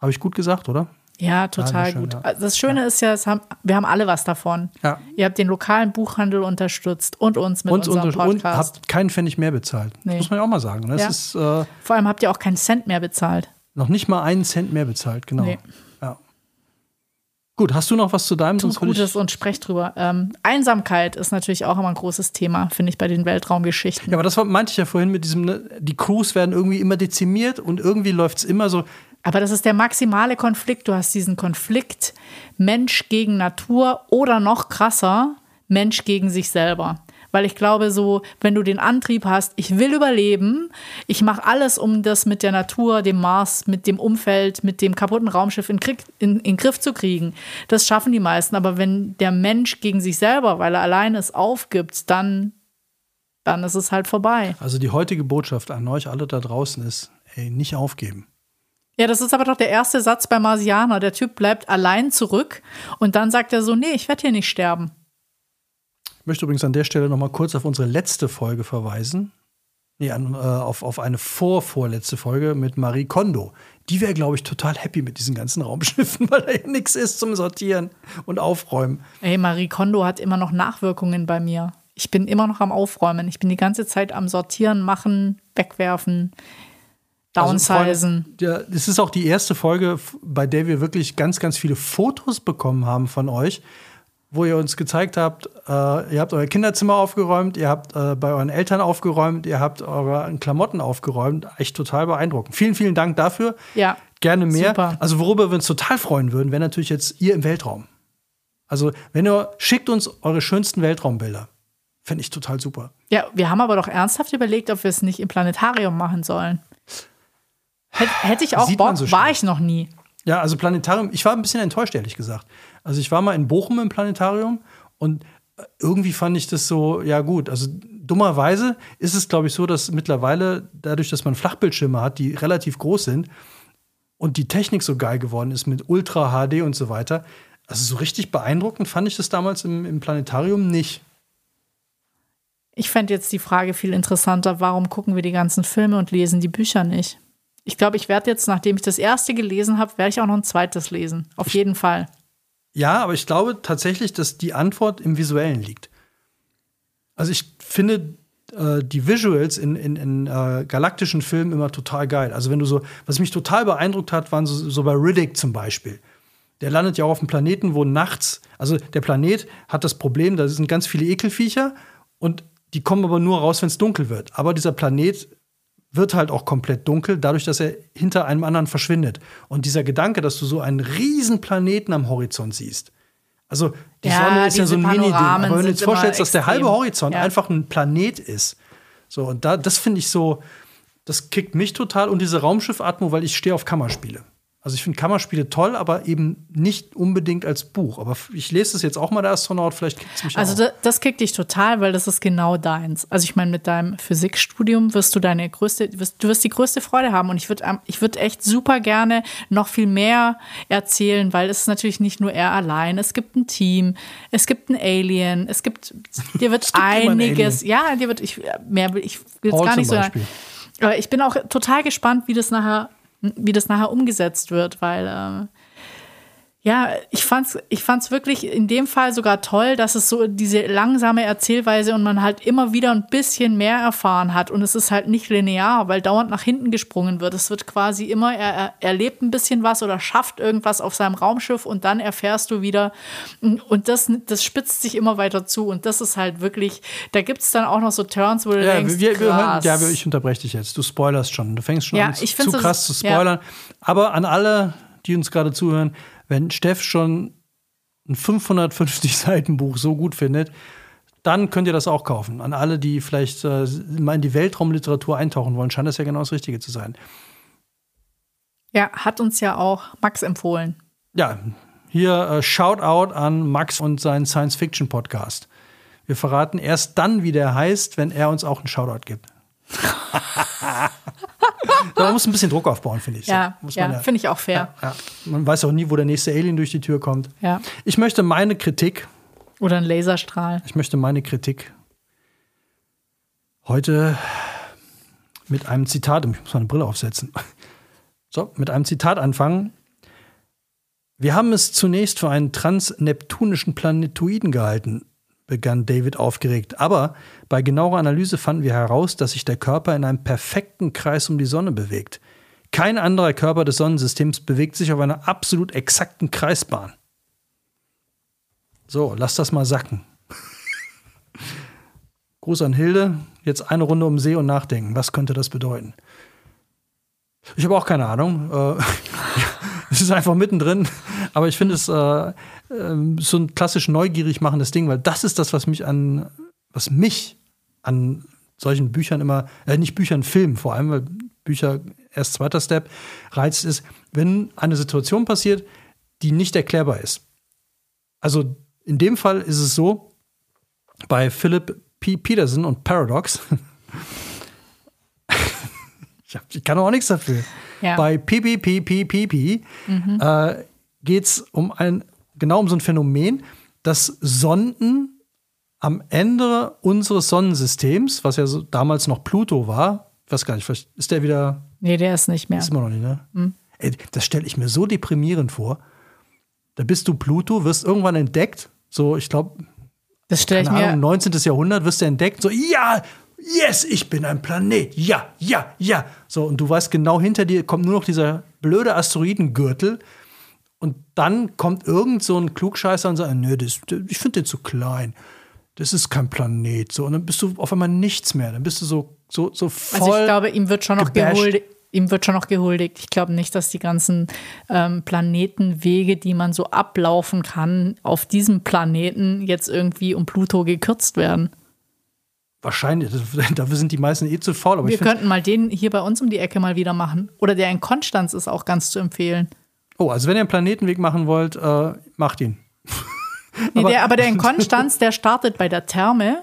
Habe ich gut gesagt, oder? Ja, total schön, gut. ja. Also Das Schöne ist ja, haben, wir haben alle was davon. Ja. Ihr habt den lokalen Buchhandel unterstützt und uns mit Und, unserem und, und Podcast. habt keinen Pfennig mehr bezahlt. Das Nee. muss man ja auch mal sagen. Das Ja. ist äh, Vor allem habt ihr auch keinen Cent mehr bezahlt. noch nicht mal einen Cent mehr bezahlt, genau. Nee. Ja. Gut, hast du noch was zu deinem? Tut Sonst Gutes und sprecht drüber. Ähm, Einsamkeit ist natürlich auch immer ein großes Thema, finde ich, bei den Weltraumgeschichten. ja, aber das meinte ich ja vorhin mit diesem, ne, die Crews werden irgendwie immer dezimiert und irgendwie läuft es immer so. Aber das ist der maximale Konflikt. Du hast diesen Konflikt Mensch gegen Natur oder noch krasser, Mensch gegen sich selber. Weil ich glaube, so, wenn du den Antrieb hast, ich will überleben, ich mache alles, um das mit der Natur, dem Mars, mit dem Umfeld, mit dem kaputten Raumschiff in, Krieg, in, in Griff zu kriegen. Das schaffen die meisten. Aber wenn der Mensch gegen sich selber, weil er allein ist, aufgibt, dann, dann ist es halt vorbei. Also die heutige Botschaft an euch alle da draußen ist, ey, nicht aufgeben. Ja, das ist aber doch der erste Satz bei Marsianer. Der Typ bleibt allein zurück und dann sagt er so, nee, ich werde hier nicht sterben. Ich möchte übrigens an der Stelle noch mal kurz auf unsere letzte Folge verweisen. Nee, an, äh, auf, auf eine vorvorletzte Folge mit Marie Kondo. Die wäre, glaube ich, total happy mit diesen ganzen Raumschiffen, weil da ja nichts ist zum Sortieren und Aufräumen. Ey, Marie Kondo hat immer noch Nachwirkungen bei mir. Ich bin immer noch am Aufräumen. Ich bin die ganze Zeit am Sortieren, machen, wegwerfen, downsizen. Also, Freunde, ja, das ist auch die erste Folge, bei der wir wirklich ganz, ganz viele Fotos bekommen haben von euch, wo ihr uns gezeigt habt, äh, ihr habt euer Kinderzimmer aufgeräumt, ihr habt äh, bei euren Eltern aufgeräumt, ihr habt eure Klamotten aufgeräumt. Echt total beeindruckend. Vielen, vielen Dank dafür. Ja. Gerne mehr. Super. Also worüber wir uns total freuen würden, wäre natürlich jetzt ihr im Weltraum. Also wenn ihr schickt uns eure schönsten Weltraumbilder. Fände ich total super. Ja, wir haben aber doch ernsthaft überlegt, ob wir es nicht im Planetarium machen sollen. Hätt, hätte ich auch Bock, so war ich noch nie. Ja, also Planetarium, ich war ein bisschen enttäuscht, ehrlich gesagt. Also ich war mal in Bochum im Planetarium und äh, irgendwie fand ich das so, ja gut, also dummerweise ist es, glaube ich, so, dass mittlerweile, dadurch, dass man Flachbildschirme hat, die relativ groß sind und die Technik so geil geworden ist mit Ultra HD und so weiter, also so richtig beeindruckend fand ich das damals im, im Planetarium nicht. Ich fände jetzt die Frage viel interessanter, warum gucken wir die ganzen Filme und lesen die Bücher nicht? Ich glaube, ich werde jetzt, nachdem ich das erste gelesen habe, werde ich auch noch ein zweites lesen. Auf jeden Fall. Ja, aber ich glaube tatsächlich, dass die Antwort im Visuellen liegt. Also ich finde äh, die Visuals in, in, in äh, galaktischen Filmen immer total geil. Also wenn du so, was mich total beeindruckt hat, waren so, so bei Riddick zum Beispiel. Der landet ja auch auf einem Planeten, wo nachts, also der Planet hat das Problem, da sind ganz viele Ekelviecher und die kommen aber nur raus, wenn es dunkel wird. Aber dieser Planet wird halt auch komplett dunkel, dadurch, dass er hinter einem anderen verschwindet. Und dieser Gedanke, dass du so einen riesen Planeten am Horizont siehst. Also die Ja, Sonne ist ja so ein Mini-Ding. Aber wenn du jetzt vorstellst, dass der halbe. Horizont Ja. einfach ein Planet ist. So, und da, das finde ich so, das kickt mich total und diese Raumschiff-Atmo, weil ich stehe auf Kammerspiele. Also ich finde Kammerspiele toll, aber eben nicht unbedingt als Buch. Aber ich lese es jetzt auch mal, der Astronaut, vielleicht kickt es mich Also auch. das, kickt dich total, weil das ist genau deins. Also ich meine, mit deinem Physikstudium wirst du deine größte, wirst, du wirst die größte Freude haben. Und ich würde ich würd echt super gerne noch viel mehr erzählen, weil es ist natürlich nicht nur er allein. Es gibt ein Team, es gibt ein Alien, es gibt, dir wird gibt immer ein einiges, ja, dir wird, ich, mehr will, ich will jetzt gar nicht so. Aber ich bin auch total gespannt, wie das nachher, wie das nachher umgesetzt wird, weil ähm, ja, ich fand's, ich fand's wirklich in dem Fall sogar toll, dass es so diese langsame Erzählweise und man halt immer wieder ein bisschen mehr erfahren hat. Und es ist halt nicht linear, weil dauernd nach hinten gesprungen wird. Es wird quasi immer, er, er erlebt ein bisschen was oder schafft irgendwas auf seinem Raumschiff und dann erfährst du wieder. Und das, das spitzt sich immer weiter zu. Und das ist halt wirklich, da gibt's dann auch noch so Turns, wo du Ja, denkst, wir, wir, krass. ja, ich unterbreche dich jetzt. Du spoilerst schon. Du fängst schon Ja, an, ich zu krass zu ja. spoilern. Aber an alle, die uns gerade zuhören, wenn Steff schon ein 550 Seiten Buch so gut findet, dann könnt ihr das auch kaufen. An alle, die vielleicht äh, mal in die Weltraumliteratur eintauchen wollen, scheint das ja genau das Richtige zu sein. Ja, hat uns ja auch Max empfohlen. Ja, hier äh, Shoutout an Max und seinen Science-Fiction-Podcast. Wir verraten erst dann, wie der heißt, wenn er uns auch einen Shoutout gibt. man muss ein bisschen Druck aufbauen, finde ich. So. Ja, muss man ja, finde ich auch fair. ja, ja. Man weiß auch nie, wo der nächste Alien durch die Tür kommt. Ja. Ich möchte meine Kritik, Oder ein Laserstrahl. ich möchte meine Kritik heute mit einem Zitat, ich muss meine Brille aufsetzen. So, mit einem Zitat anfangen. Wir haben es zunächst für einen transneptunischen Planetoiden gehalten, begann David aufgeregt. Aber bei genauerer Analyse fanden wir heraus, dass sich der Körper in einem perfekten Kreis um die Sonne bewegt. Kein anderer Körper des Sonnensystems bewegt sich auf einer absolut exakten Kreisbahn. So, lass das mal sacken. Gruß an Hilde. Jetzt eine Runde um See und nachdenken. Was könnte das bedeuten? Ich habe auch keine Ahnung. Äh, Es ist einfach mittendrin. Aber ich finde es äh, ähm, so ein klassisch neugierig machendes Ding, weil das ist das, was mich an, was mich an solchen Büchern immer, äh, nicht Büchern, Filmen vor allem, weil Bücher erst zweiter Step, reizt ist, wenn eine Situation passiert, die nicht erklärbar ist. Also in dem Fall ist es so, bei Philip P. Peterson und Paradox, ich, hab, ich kann auch nichts dafür. Ja. Bei PPPPPP äh, geht es um ein, genau um so ein Phänomen, dass Sonden am Ende unseres Sonnensystems, was ja so damals noch Pluto war, ich weiß gar nicht, vielleicht ist der wieder, Nee, der ist nicht mehr. ist immer noch nicht, ne? Ey, das stelle ich mir so deprimierend vor. Da bist du Pluto, wirst irgendwann entdeckt, so, ich glaube, Das stelle ich mir. Ahnung, 19. Jahrhundert wirst du entdeckt, so, ja, yes, ich bin ein Planet, ja, ja, ja. So, und du weißt genau, hinter dir kommt nur noch dieser blöde Asteroidengürtel. Und dann kommt irgend so ein Klugscheißer und sagt, nö, das, ich finde den zu klein. Das ist kein Planet. So, und dann bist du auf einmal nichts mehr. Dann bist du so, so, so voll. Also ich glaube, ihm wird schon noch gehuldigt. Ihm wird schon noch gehuldigt. Ich glaube nicht, dass die ganzen ähm, Planetenwege, die man so ablaufen kann, auf diesem Planeten jetzt irgendwie um Pluto gekürzt werden. wahrscheinlich, dafür sind die meisten eh zu faul. Wir könnten mal den hier bei uns um die Ecke mal wieder machen. Oder der in Konstanz ist auch ganz zu empfehlen. Oh, also wenn ihr einen Planetenweg machen wollt, äh, macht ihn. Nee, Aber- der, aber der in Konstanz, der startet bei der Therme.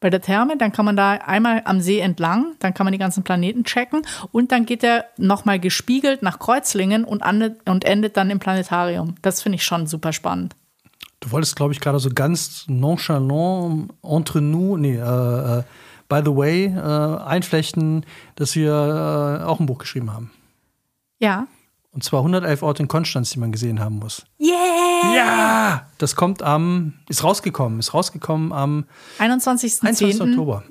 Bei der Therme, dann kann man da einmal am See entlang, dann kann man die ganzen Planeten checken und dann geht er nochmal gespiegelt nach Kreuzlingen und, und endet dann im Planetarium. Das finde ich schon super spannend. Du wolltest, glaube ich, gerade so ganz nonchalant entre nous, nee, äh, äh, by the way, äh, einflechten, dass wir äh, auch ein Buch geschrieben haben. Ja. Und zwar 111 Orte in Konstanz, die man gesehen haben muss. Yeah! Ja! Das kommt am, ist rausgekommen, ist rausgekommen am 21. 21.10. Oktober.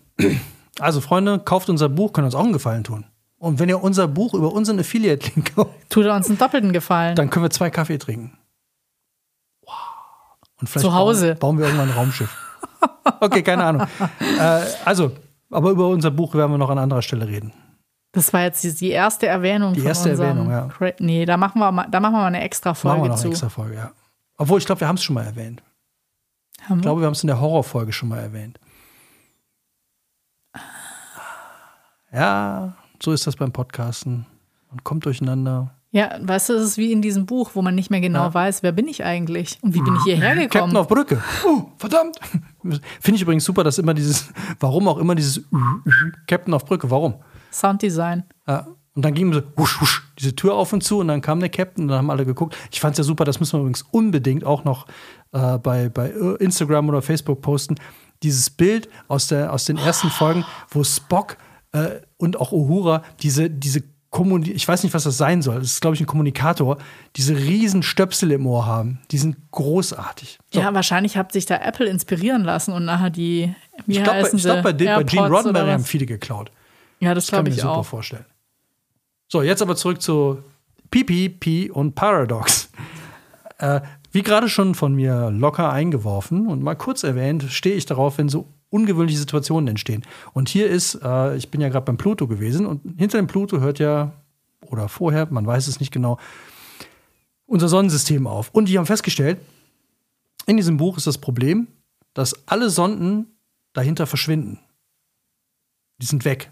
Also, Freunde, kauft unser Buch, könnt uns auch einen Gefallen tun. Und wenn ihr unser Buch über unseren Affiliate-Link kauft, Tut er uns einen doppelten Gefallen. dann können wir zwei Kaffee trinken. Wow. Und vielleicht Zu Hause. Bauen, bauen wir irgendwann ein Raumschiff. Okay, keine Ahnung. äh, also, aber über unser Buch werden wir noch an anderer Stelle reden. Das war jetzt die, die erste Erwähnung Die von erste Erwähnung, ja. Cra- Nee, da machen wir mal, da machen wir mal eine extra Machen Folge wir noch zu. eine extra Folge, ja. Obwohl, ich glaube, wir haben es schon mal erwähnt. Haben Ich glaube, wir haben es in der Horrorfolge schon mal erwähnt. Ja, so ist das beim Podcasten. Man kommt durcheinander. Ja, weißt du, es ist wie in diesem Buch, wo man nicht mehr genau Ja. weiß, wer bin ich eigentlich und wie bin ich hierher Captain gekommen. auf Brücke. Oh, verdammt. Finde ich übrigens super, dass immer dieses, warum auch immer dieses Captain auf Brücke, warum? Sounddesign. Ja. Und dann ging so husch, husch, diese Tür auf und zu und dann kam der Captain und dann haben alle geguckt. Ich fand es ja super, das müssen wir übrigens unbedingt auch noch äh, bei, bei Instagram oder Facebook posten. Dieses Bild aus, der, aus den ersten Folgen, wo Spock äh, und auch Uhura diese, diese Kommuni ich weiß nicht, was das sein soll. Das ist, glaube ich, ein Kommunikator, diese riesen Stöpsel im Ohr haben. Die sind großartig. So. Ja, wahrscheinlich hat sich da Apple inspirieren lassen und nachher die, wie ich glaube, bei, ich glaub, bei, den- bei Gene Roddenberry haben viele geklaut. Ja, das Das kann ich mir super auch. vorstellen. So, jetzt aber zurück zu PPP und Paradox. Äh, wie gerade schon von mir locker eingeworfen und mal kurz erwähnt, stehe ich darauf, wenn so ungewöhnliche Situationen entstehen. Und hier ist, äh, ich bin ja gerade beim Pluto gewesen und hinter dem Pluto hört ja, oder vorher, man weiß es nicht genau, unser Sonnensystem auf. Und die haben festgestellt, in diesem Buch ist das Problem, dass alle Sonden dahinter verschwinden. Die sind weg.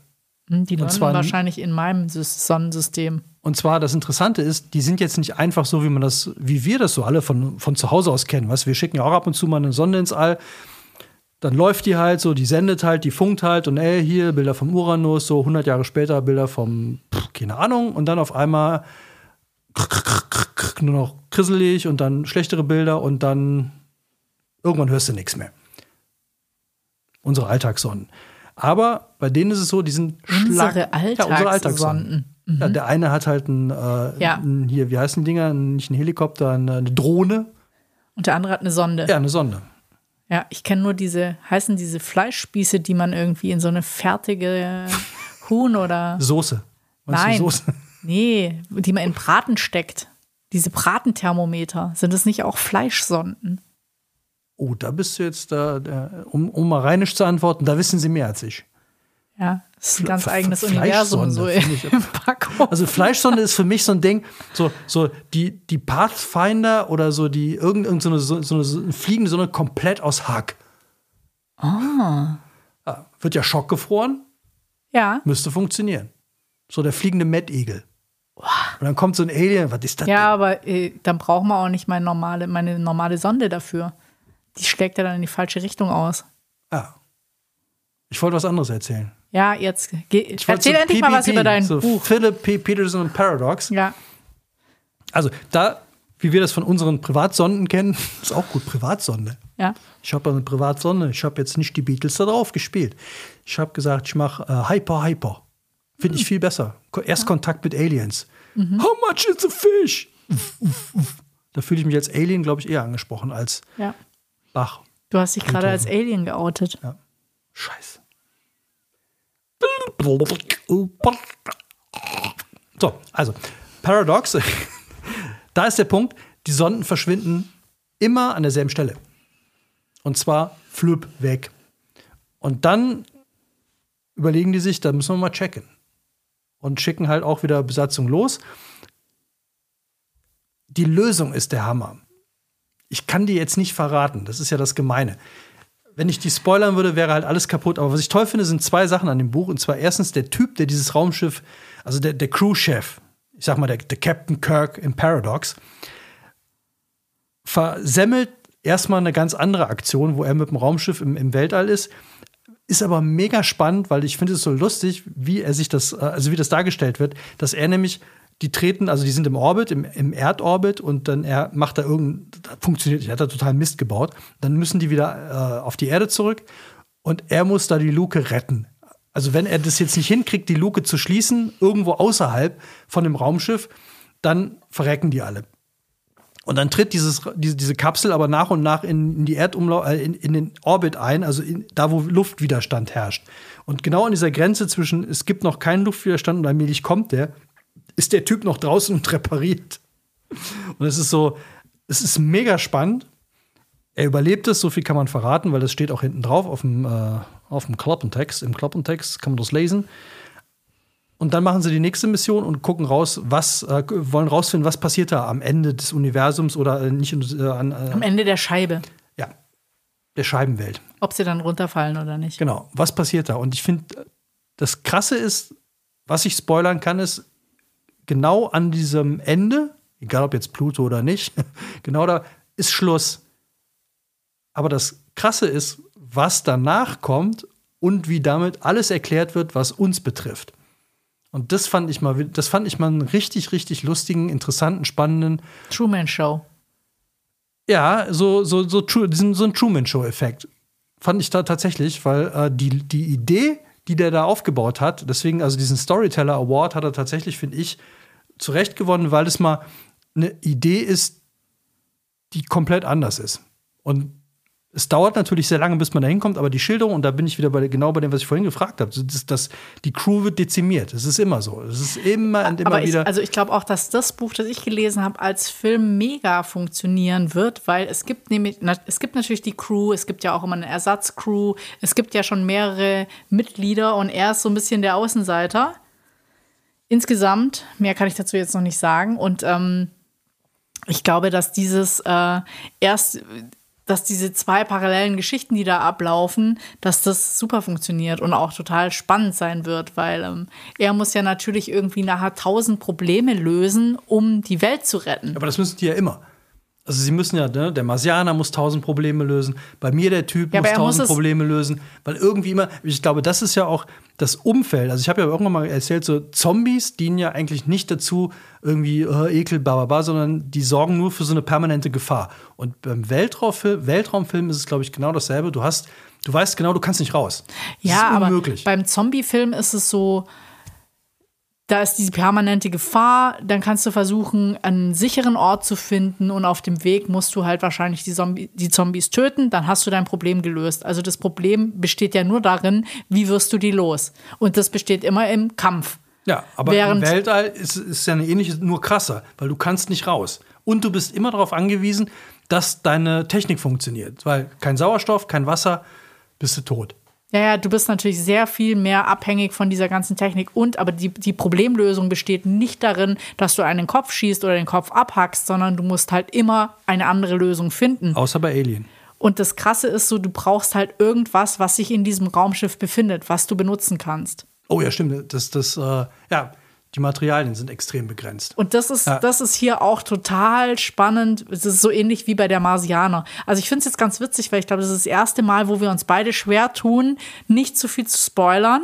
Hm, Die Und zwar- wahrscheinlich in meinem Sys- Sonnensystem. Und zwar das Interessante ist, die sind jetzt nicht einfach so, wie man das, wie wir das so alle von, von zu Hause aus kennen. Du, wir schicken ja auch ab und zu mal eine Sonde ins All. Dann läuft die halt so, die sendet halt, die funkt halt und ey, hier Bilder vom Uranus, so 100 Jahre später Bilder vom, pff, keine Ahnung, und dann auf einmal nur noch krisselig und dann schlechtere Bilder und dann irgendwann hörst du nichts mehr. Unsere Alltagssonden. Aber bei denen ist es so, die sind schlag Unsere Ja, unsere Alltagssonden. Ja, der eine hat halt ein, äh, Ja. ein hier, wie heißen die Dinger? Nicht ein Helikopter, eine, eine Drohne. Und der andere hat eine Sonde. Ja, eine Sonde. Ja, ich kenne nur diese, heißen diese Fleischspieße, die man irgendwie in so eine fertige Huhn oder. Soße. Meinst Nein. Soße? Nee, die man in Braten steckt. Diese Bratenthermometer. Sind das nicht auch Fleischsonden? Oh, da bist du jetzt da, der, um, um mal rheinisch zu antworten, da wissen sie mehr als ich. Ja, das ist ein ganz eigenes Universum so ich. Also Fleischsonde ist für mich so ein Ding, so, so die, die Pathfinder oder so die irgend, irgend so, eine, so, eine so eine fliegende Sonne komplett aus Hack. Ah. Wird ja schockgefroren, ja, müsste funktionieren. So der fliegende Mettigel. Und dann kommt so ein Alien, was ist das denn? ja, aber äh, dann brauchen wir auch nicht meine normale, meine normale Sonde dafür. Die schlägt ja dann in die falsche Richtung aus. Ah. Ich wollte was anderes erzählen. Ja, jetzt wollte erzähl endlich mal was PPP, über dein so Buch. Philip P. Peterson und Paradox. Ja, Also, da, wie wir das von unseren Privatsonden kennen, ist auch gut, Privatsonde. ja. Ich habe eine Privatsonde, ich habe jetzt nicht die Beatles da drauf gespielt. Ich habe gesagt, ich mache äh, Hyper Hyper. Finde ich viel besser. Ko- Erst Kontakt mit Aliens. How much is a fish? Uff, uff, uff. Da fühle ich mich als Alien, glaube ich, eher angesprochen als ja. Bach. Du hast dich gerade als Alien geoutet. Scheiße. So, also, Paradox. da ist der Punkt, die Sonden verschwinden immer an derselben Stelle. Und zwar flüpp weg. Und dann überlegen die sich, da müssen wir mal checken. Und schicken halt auch wieder Besatzung los. Die Lösung ist der Hammer. Ich kann die jetzt nicht verraten, das ist ja das Gemeine wenn ich die spoilern würde, wäre halt alles kaputt. Aber was ich toll finde, sind zwei Sachen an dem Buch. Und zwar erstens der Typ, der dieses Raumschiff, also der, der Crew-Chef, ich sag mal, der, der Captain Kirk im Paradox, versemmelt erstmal eine ganz andere Aktion, wo er mit dem Raumschiff im, im Weltall ist. Ist aber mega spannend, weil ich finde es so lustig, wie er sich das, äh, also wie das dargestellt wird, dass er nämlich, die treten, also die sind im Orbit, im, im Erdorbit und dann er macht da irgendein, funktioniert er hat da total Mist gebaut. Dann müssen die wieder äh, auf die Erde zurück und er muss da die Luke retten. Also wenn er das jetzt nicht hinkriegt, die Luke zu schließen, irgendwo außerhalb von dem Raumschiff, dann verrecken die alle. Und dann tritt dieses, diese, diese Kapsel aber nach und nach in, in die Erdumlauf, äh, in, in den Orbit ein, also in, da, wo Luftwiderstand herrscht. Und genau an dieser Grenze zwischen, es gibt noch keinen Luftwiderstand und allmählich kommt der, ist der Typ noch draußen und repariert. Und es ist so, es ist mega spannend. Er überlebt es, so viel kann man verraten, weil das steht auch hinten drauf auf dem, äh, auf dem Klappentext. Im Klappentext kann man das lesen. Und dann machen sie die nächste Mission und gucken raus, was, äh, wollen rausfinden, was passiert da am Ende des Universums oder äh, nicht äh, an, Am äh, Ende der Scheibe. ja, der Scheibenwelt. Ob sie dann runterfallen oder nicht. Genau, was passiert da? Und ich finde, das Krasse ist, was ich spoilern kann, ist, genau an diesem Ende, egal ob jetzt Pluto oder nicht, genau da ist Schluss. Aber das Krasse ist, was danach kommt und wie damit alles erklärt wird, was uns betrifft. Und das fand ich mal, das fand ich mal einen richtig, richtig lustigen, interessanten, spannenden. Truman Show. Ja, so, so, so, so ein Truman Show-Effekt. Fand ich da tatsächlich, weil äh, die, die Idee, die der da aufgebaut hat, deswegen, also diesen Storyteller Award hat er tatsächlich, finde ich, zurecht gewonnen, weil es mal eine Idee ist, die komplett anders ist. Und es dauert natürlich sehr lange, bis man da hinkommt, aber die Schilderung, und da bin ich wieder bei, genau bei dem, was ich vorhin gefragt habe, das, das, die Crew wird dezimiert. Es ist immer so. Es ist immer und immer aber wieder. Ich, also ich glaube auch, dass das Buch, das ich gelesen habe, als Film mega funktionieren wird, weil es gibt nämlich, es gibt natürlich die Crew, es gibt ja auch immer eine Ersatzcrew, es gibt ja schon mehrere Mitglieder und er ist so ein bisschen der Außenseiter. Insgesamt, mehr kann ich dazu jetzt noch nicht sagen. Und ähm, ich glaube, dass dieses äh, erst dass diese zwei parallelen Geschichten, die da ablaufen, dass das super funktioniert und auch total spannend sein wird, weil ähm, er muss ja natürlich irgendwie nachher tausend Probleme lösen, um die Welt zu retten. Aber das müssen die ja immer. Also sie müssen ja, ne, der Marsianer muss tausend Probleme lösen, bei mir der Typ Ja, muss muss tausend es- Probleme lösen, weil irgendwie immer, ich glaube, das ist ja auch das Umfeld. Also ich habe ja irgendwann mal erzählt, so Zombies dienen ja eigentlich nicht dazu, irgendwie äh, Ekel, bababa, sondern die sorgen nur für so eine permanente Gefahr. Und beim Weltraumfilm, Weltraumfilm ist es, glaube ich, genau dasselbe. Du hast, du weißt genau, du kannst nicht raus. Das Ja, aber beim Zombie-Film ist es so, da ist diese permanente Gefahr, dann kannst du versuchen, einen sicheren Ort zu finden und auf dem Weg musst du halt wahrscheinlich die, Zombie, die Zombies töten, dann hast du dein Problem gelöst. Also das Problem besteht ja nur darin, wie wirst du die los? Und das besteht immer im Kampf. Ja, aber Während- im Weltall ist, ist ja eine ähnliche, nur krasser, weil du kannst nicht raus. Und du bist immer darauf angewiesen, dass deine Technik funktioniert. Weil kein Sauerstoff, kein Wasser, bist du tot. Ja, ja, du bist natürlich sehr viel mehr abhängig von dieser ganzen Technik und aber die, die Problemlösung besteht nicht darin, dass du einen Kopf schießt oder den Kopf abhackst, sondern du musst halt immer eine andere Lösung finden. Außer bei Alien. Und das Krasse ist so, du brauchst halt irgendwas, was sich in diesem Raumschiff befindet, was du benutzen kannst. Oh ja, stimmt. Das, das, äh, ja, die Materialien sind extrem begrenzt. Und das ist, Ja. das ist hier auch total spannend. Es ist so ähnlich wie bei der Marsianer. Also ich finde es jetzt ganz witzig, weil ich glaube, das ist das erste Mal, wo wir uns beide schwer tun, nicht zu viel zu spoilern.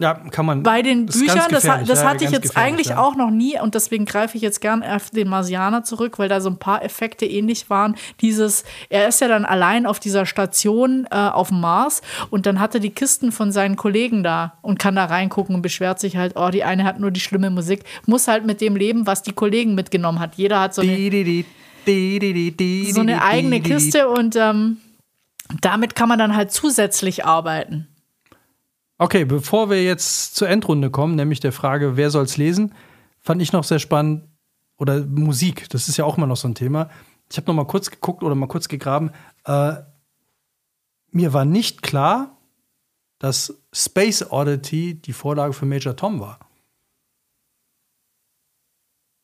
Ja, kann man. bei den Büchern, das, das hatte ich jetzt eigentlich ja. auch noch nie und deswegen greife ich jetzt gern auf den Marsianer zurück, weil da so ein paar Effekte ähnlich waren. Dieses, er ist ja dann allein auf dieser Station äh, auf dem Mars und dann hat er die Kisten von seinen Kollegen da und kann da reingucken und beschwert sich halt, oh, die eine hat nur die schlimme Musik, muss halt mit dem leben, was die Kollegen mitgenommen hat. Jeder hat so eine, Di, di, di, di, di, di, di, so eine eigene. Kiste und ähm, damit kann man dann halt zusätzlich arbeiten. Okay, bevor wir jetzt zur Endrunde kommen, nämlich der Frage, wer soll's lesen, fand ich noch sehr spannend oder Musik. Das ist ja auch immer noch so ein Thema. Ich habe noch mal kurz geguckt oder mal kurz gegraben. Äh, mir war nicht klar, dass Space Oddity die Vorlage für Major Tom war.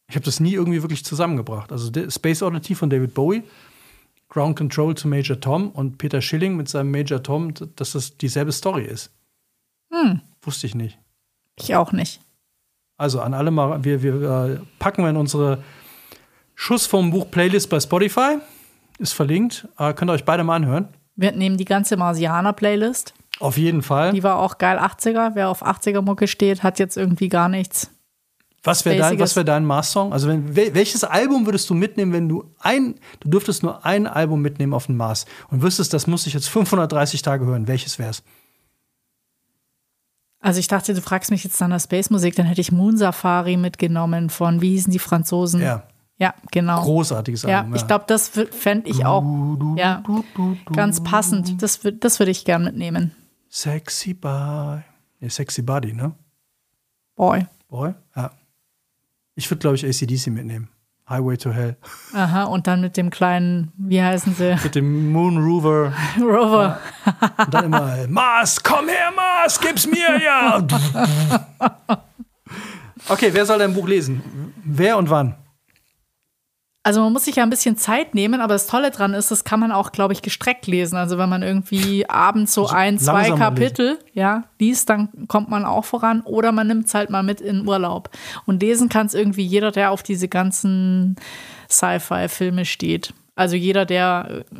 Ich habe das nie irgendwie wirklich zusammengebracht. Also Space Oddity von David Bowie, Ground Control zu Major Tom und Peter Schilling mit seinem Major Tom, dass das dieselbe Story ist. Wusste ich nicht. Ich auch nicht. Also an alle mal, wir, wir äh, packen wir in unsere Schuss vom Buch Playlist bei Spotify. Ist verlinkt. Äh, könnt ihr euch beide mal anhören. Wir nehmen die ganze Marsianer-Playlist. Auf jeden Fall. Die war auch geil 80er. Wer auf 80er-Mucke steht, hat jetzt irgendwie gar nichts. Was wäre dein, was wär dein Mars-Song? Also wenn, wel- welches Album würdest du mitnehmen, wenn du ein, du dürftest nur ein Album mitnehmen auf den Mars und wüsstest, das muss ich jetzt 530 Tage hören. Welches wär's? Also ich dachte, du fragst mich jetzt nach der Space-Musik, dann hätte ich Moon Safari mitgenommen von, wie hießen die Franzosen? Ja, Ja, genau. großartiges ja, Album. ich glaube, das fände ich auch ja, ganz passend. Das, das würde ich gern mitnehmen. Sexy Boy. Nee, Sexy Body, ne? Boy. Boy? Ja. Ich würde, glaube ich, ACDC mitnehmen. Highway to Hell. Aha, und dann mit dem kleinen, wie heißen sie? Mit dem Moon Rover. Rover. Und dann immer, Mars, komm her, Mars, gib's mir, ja. okay, wer soll dein Buch lesen? Wer und wann? Also man muss sich ja ein bisschen Zeit nehmen, aber das Tolle dran ist, das kann man auch, glaube ich, gestreckt lesen. Also wenn man irgendwie abends so ein, zwei Kapitel ja, liest, dann kommt man auch voran. Oder man nimmt es halt mal mit in Urlaub. Und lesen kann es irgendwie jeder, der auf diese ganzen Sci-Fi-Filme steht. Also jeder, der äh,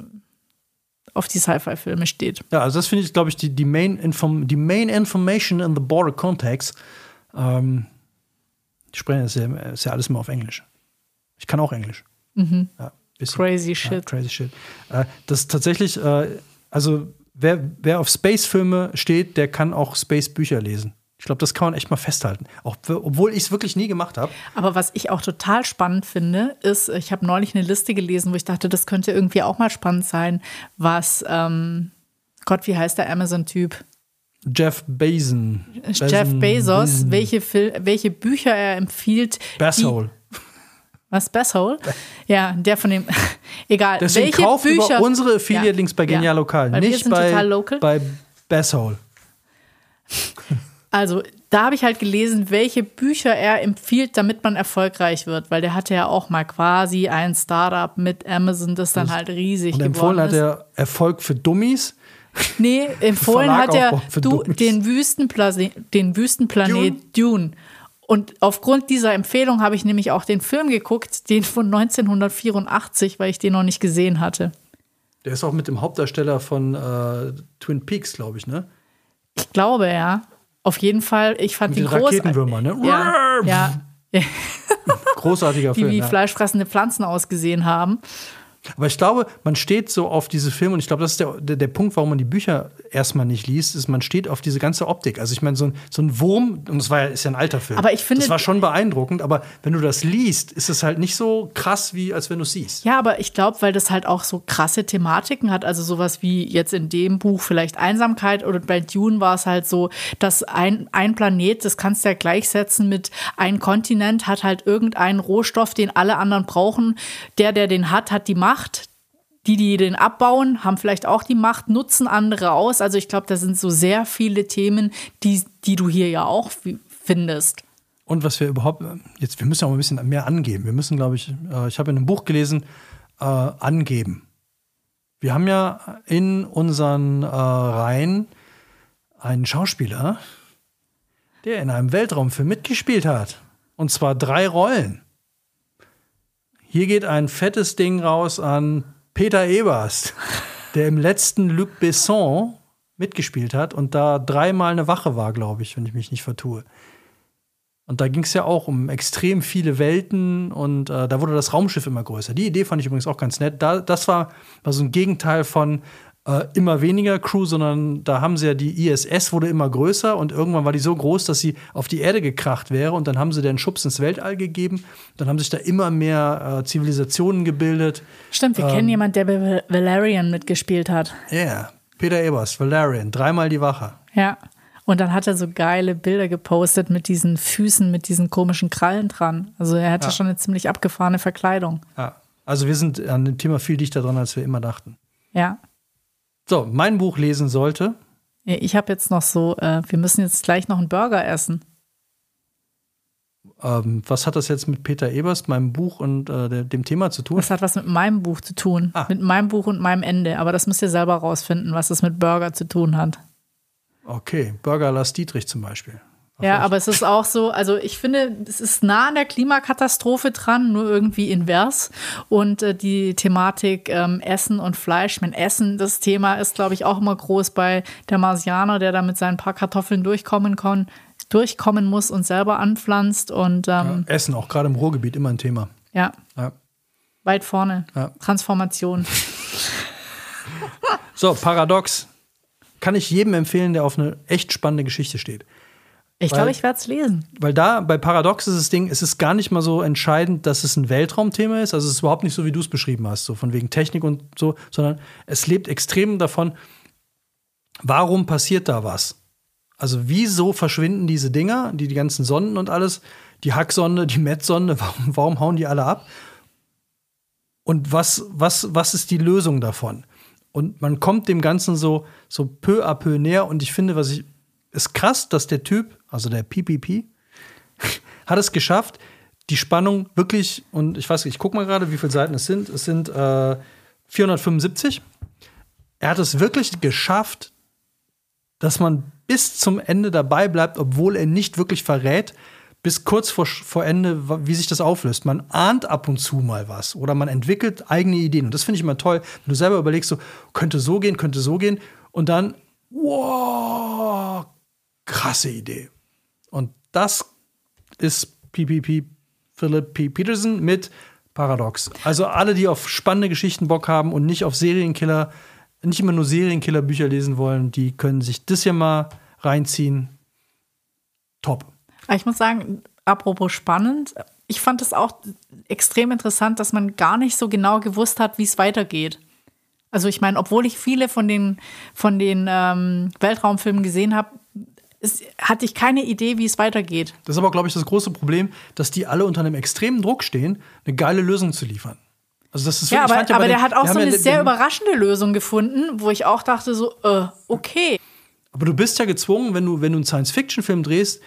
auf die Sci-Fi-Filme steht. Ja, also das finde ich, glaube ich, die, die, main Inform die Main Information in the Border Context. Ähm, die sprechen das ist ja, ist ja alles immer auf Englisch. Ich kann auch Englisch. Ja, bisschen. Crazy Ja, shit. crazy shit. Äh, das ist tatsächlich, äh, also wer, wer auf Space-Filme steht, der kann auch Space-Bücher lesen. Ich glaube, das kann man echt mal festhalten. Auch, obwohl ich es wirklich nie gemacht habe. Aber was ich auch total spannend finde, ist, ich habe neulich eine Liste gelesen, wo ich dachte, das könnte irgendwie auch mal spannend sein, was, ähm, Gott, wie heißt der Amazon-Typ? Jeff Bezos. Jeff Bezos, welche, Fil welche Bücher er empfiehlt. Basshole. Was, Basshole? Ja, der von dem, egal. Deswegen welche kauft Bücher, über unsere Affiliate-Links bei. Genial Lokal. Nicht bei, bei Basshole. Also, da habe ich halt gelesen, welche Bücher er empfiehlt, damit man erfolgreich wird, weil der hatte ja auch mal quasi ein Startup mit Amazon, das dann halt riesig Und geworden empfohlen hat ist. er Erfolg für Dummies. Nee, empfohlen Verlag hat er du, den, Wüstenplase den Wüstenplanet Dune. Und aufgrund dieser Empfehlung habe ich nämlich auch den Film geguckt, den von 1984, weil ich den noch nicht gesehen hatte. Der ist auch mit dem Hauptdarsteller von äh, Twin Peaks, glaube ich, ne? Ich glaube, ja. Auf jeden Fall, ich fand Mit den den groß. Raketenwürmern, ne? Ja, ja. Großartiger Die Film. wie ja. fleischfressende Pflanzen ausgesehen haben. Aber ich glaube, man steht so auf diese Filme und ich glaube, das ist der, der, der Punkt, warum man die Bücher erstmal nicht liest, ist, man steht auf diese ganze Optik. Also ich meine, so ein, so ein Wurm, und das war ja, ist ja ein alter Film. Aber ich finde- Das war schon beeindruckend, aber wenn du das liest, ist es halt nicht so krass, wie als wenn du es siehst. Ja, aber ich glaube, weil das halt auch so krasse Thematiken hat, also sowas wie jetzt in dem Buch vielleicht Einsamkeit oder bei Dune war es halt so, dass ein, ein Planet, das kannst du ja gleichsetzen mit ein Kontinent hat halt irgendeinen Rohstoff, den alle anderen brauchen. Der, der den hat, hat die Macht. Die, die den abbauen, haben vielleicht auch die Macht, nutzen andere aus. Also ich glaube, da sind so sehr viele Themen, die, die du hier ja auch fi- findest. Und was wir überhaupt, jetzt, wir müssen auch ein bisschen mehr angeben. Wir müssen, glaube ich, äh, ich habe in einem Buch gelesen, äh, angeben. Wir haben ja in unseren äh, Reihen einen Schauspieler, der in einem Weltraumfilm mitgespielt hat. Und zwar drei Rollen. Hier geht ein fettes Ding raus an Peter Eberst, der im letzten Luc Besson mitgespielt hat und da dreimal eine Wache war, glaube ich, wenn ich mich nicht vertue. Und da ging es ja auch um extrem viele Welten und äh, da wurde das Raumschiff immer größer. Die Idee fand ich übrigens auch ganz nett. Da, das war, war so ein Gegenteil von äh, immer weniger Crew, sondern da haben sie ja die ISS wurde immer größer und irgendwann war die so groß, dass sie auf die Erde gekracht wäre und dann haben sie den Schubs ins Weltall gegeben. Dann haben sich da immer mehr äh, Zivilisationen gebildet. Stimmt, wir kennen jemanden, der bei Valerian mitgespielt hat. Ja, yeah. Peter Ebers, Valerian, dreimal die Wache. Ja. Und dann hat er so geile Bilder gepostet mit diesen Füßen, mit diesen komischen Krallen dran. Also er hatte Ja. schon eine ziemlich abgefahrene Verkleidung. Ja. Also wir sind an dem Thema viel dichter dran, als wir immer dachten. Ja. So, mein Buch lesen sollte. Ich habe jetzt noch so, äh, wir müssen jetzt gleich noch einen Burger essen. Ähm, was hat das jetzt mit Peter Ebers, meinem Buch und äh, dem Thema zu tun? Das hat was mit meinem Buch zu tun. Ah. Mit meinem Buch und meinem Ende. Aber das müsst ihr selber rausfinden, was es mit Burger zu tun hat. Okay, Burger Lars Dietrich zum Beispiel. Ja, aber es ist auch so, also ich finde, es ist nah an der Klimakatastrophe dran, nur irgendwie invers. Und äh, die Thematik ähm, Essen und Fleisch, mein Essen, das Thema ist, glaube ich, auch immer groß bei der Marsianer, der da mit seinen paar Kartoffeln durchkommen kann, durchkommen muss und selber anpflanzt. Und ähm, Essen, auch gerade im Ruhrgebiet, immer ein Thema. ja. Ja. weit vorne. Ja. Transformation. So, Paradox. Kann ich jedem empfehlen, der auf eine echt spannende Geschichte steht. Ich glaube, ich werde es lesen. Weil da bei Paradox ist das Ding, es ist gar nicht mal so entscheidend, dass es ein Weltraumthema ist. Also es ist überhaupt nicht so, wie du es beschrieben hast, so von wegen Technik und so, sondern es lebt extrem davon, warum passiert da was? Also wieso verschwinden diese Dinger, die, die ganzen Sonden und alles, die Hacksonde, die Metsonde, warum, warum hauen die alle ab? Und was, was, was ist die Lösung davon? Und man kommt dem Ganzen so, so peu à peu näher. Und ich finde, was ich, ist krass, dass der Typ, also der PPP, hat es geschafft, die Spannung wirklich, und ich weiß nicht, ich gucke mal gerade, wie viele Seiten es sind. Es sind äh, 475. Er hat es wirklich geschafft, dass man bis zum Ende dabei bleibt, obwohl er nicht wirklich verrät, bis kurz vor, vor Ende, wie sich das auflöst. Man ahnt ab und zu mal was oder man entwickelt eigene Ideen. Und das finde ich immer toll, wenn du selber überlegst, so, könnte so gehen, könnte so gehen. Und dann, wow, krasse Idee. Und das ist PPP Philip P. Peterson mit Paradox. Also alle, die auf spannende Geschichten Bock haben und nicht auf Serienkiller, nicht immer nur Serienkiller-Bücher lesen wollen, die können sich das hier mal reinziehen. Top. Ich muss sagen, apropos spannend, ich fand es auch extrem interessant, dass man gar nicht so genau gewusst hat, wie es weitergeht. Also ich meine, obwohl ich viele von den, von den ähm, Weltraumfilmen gesehen habe, hatte ich keine Idee, wie es weitergeht. Das ist aber, glaube ich, das große Problem, dass die alle unter einem extremen Druck stehen, eine geile Lösung zu liefern. Also das ist ja, aber, aber der hat auch so eine ja, sehr überraschende Lösung gefunden, wo ich auch dachte so, äh, okay. Aber du bist ja gezwungen, wenn du, wenn du einen Science-Fiction-Film drehst,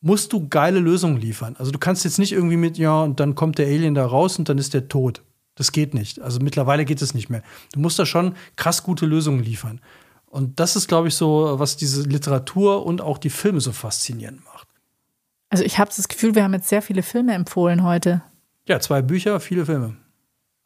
musst du geile Lösungen liefern. Also du kannst jetzt nicht irgendwie mit, ja, und dann kommt der Alien da raus und dann ist der tot. Das geht nicht. Also mittlerweile geht es nicht mehr. Du musst da schon krass gute Lösungen liefern. Und das ist, glaube ich, so, was diese Literatur und auch die Filme so faszinierend macht. Also ich habe das Gefühl, wir haben jetzt sehr viele Filme empfohlen heute. Ja, zwei Bücher, viele Filme.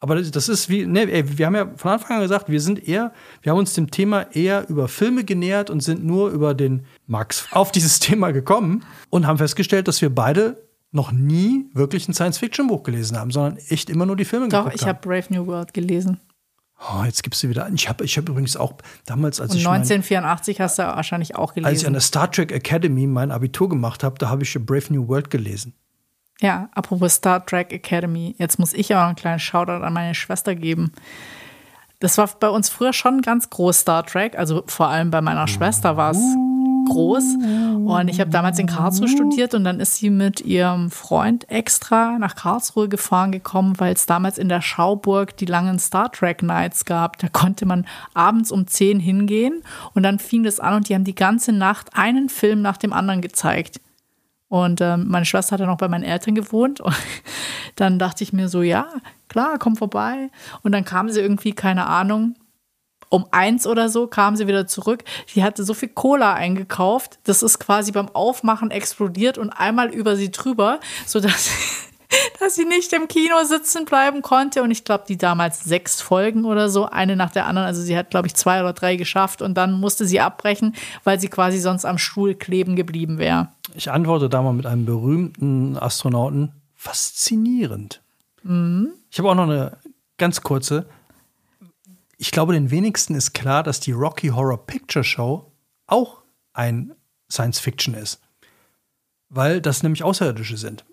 Aber das ist wie, ne, ey, wir haben ja von Anfang an gesagt, wir sind eher, wir haben uns dem Thema eher über Filme genähert und sind nur über den Max auf dieses Thema gekommen und haben festgestellt, dass wir beide noch nie wirklich ein Science-Fiction-Buch gelesen haben, sondern echt immer nur die Filme Doch, geguckt haben. Doch, ich habe Brave New World gelesen. Oh, jetzt gibst du wieder. Ich habe ich hab übrigens auch damals, als Und ich. 1984 mein, hast du wahrscheinlich auch gelesen. Als ich an der Star Trek Academy mein Abitur gemacht habe, da habe ich Brave New World gelesen. Ja, apropos Star Trek Academy. Jetzt muss ich aber einen kleinen Shoutout an meine Schwester geben. Das war bei uns früher schon ganz groß Star Trek. Also vor allem bei meiner Schwester war es groß. Und ich habe damals in Karlsruhe studiert und dann ist sie mit ihrem Freund extra nach Karlsruhe gefahren gekommen, weil es damals in der Schauburg die langen Star Trek Nights gab. Da konnte man abends um 10 hingehen und dann fing das an und die haben die ganze Nacht einen Film nach dem anderen gezeigt. Und ähm, meine Schwester hat dann auch bei meinen Eltern gewohnt. Und dann dachte ich mir so, ja, klar, komm vorbei. Und dann kam sie irgendwie, keine Ahnung, um eins oder so kam sie wieder zurück. Die hatte so viel Cola eingekauft, das ist quasi beim Aufmachen explodiert und einmal über sie drüber, sodass dass sie nicht im Kino sitzen bleiben konnte. Und ich glaube, die damals sechs Folgen oder so, eine nach der anderen. Also sie hat, glaube ich, zwei oder drei geschafft und dann musste sie abbrechen, weil sie quasi sonst am Stuhl kleben geblieben wäre. Ich antworte da mal mit einem berühmten Astronauten. Faszinierend. Mhm. Ich habe auch noch eine ganz kurze ich glaube, den wenigsten ist klar, dass die Rocky Horror Picture Show auch ein Science Fiction ist. Weil das nämlich Außerirdische sind.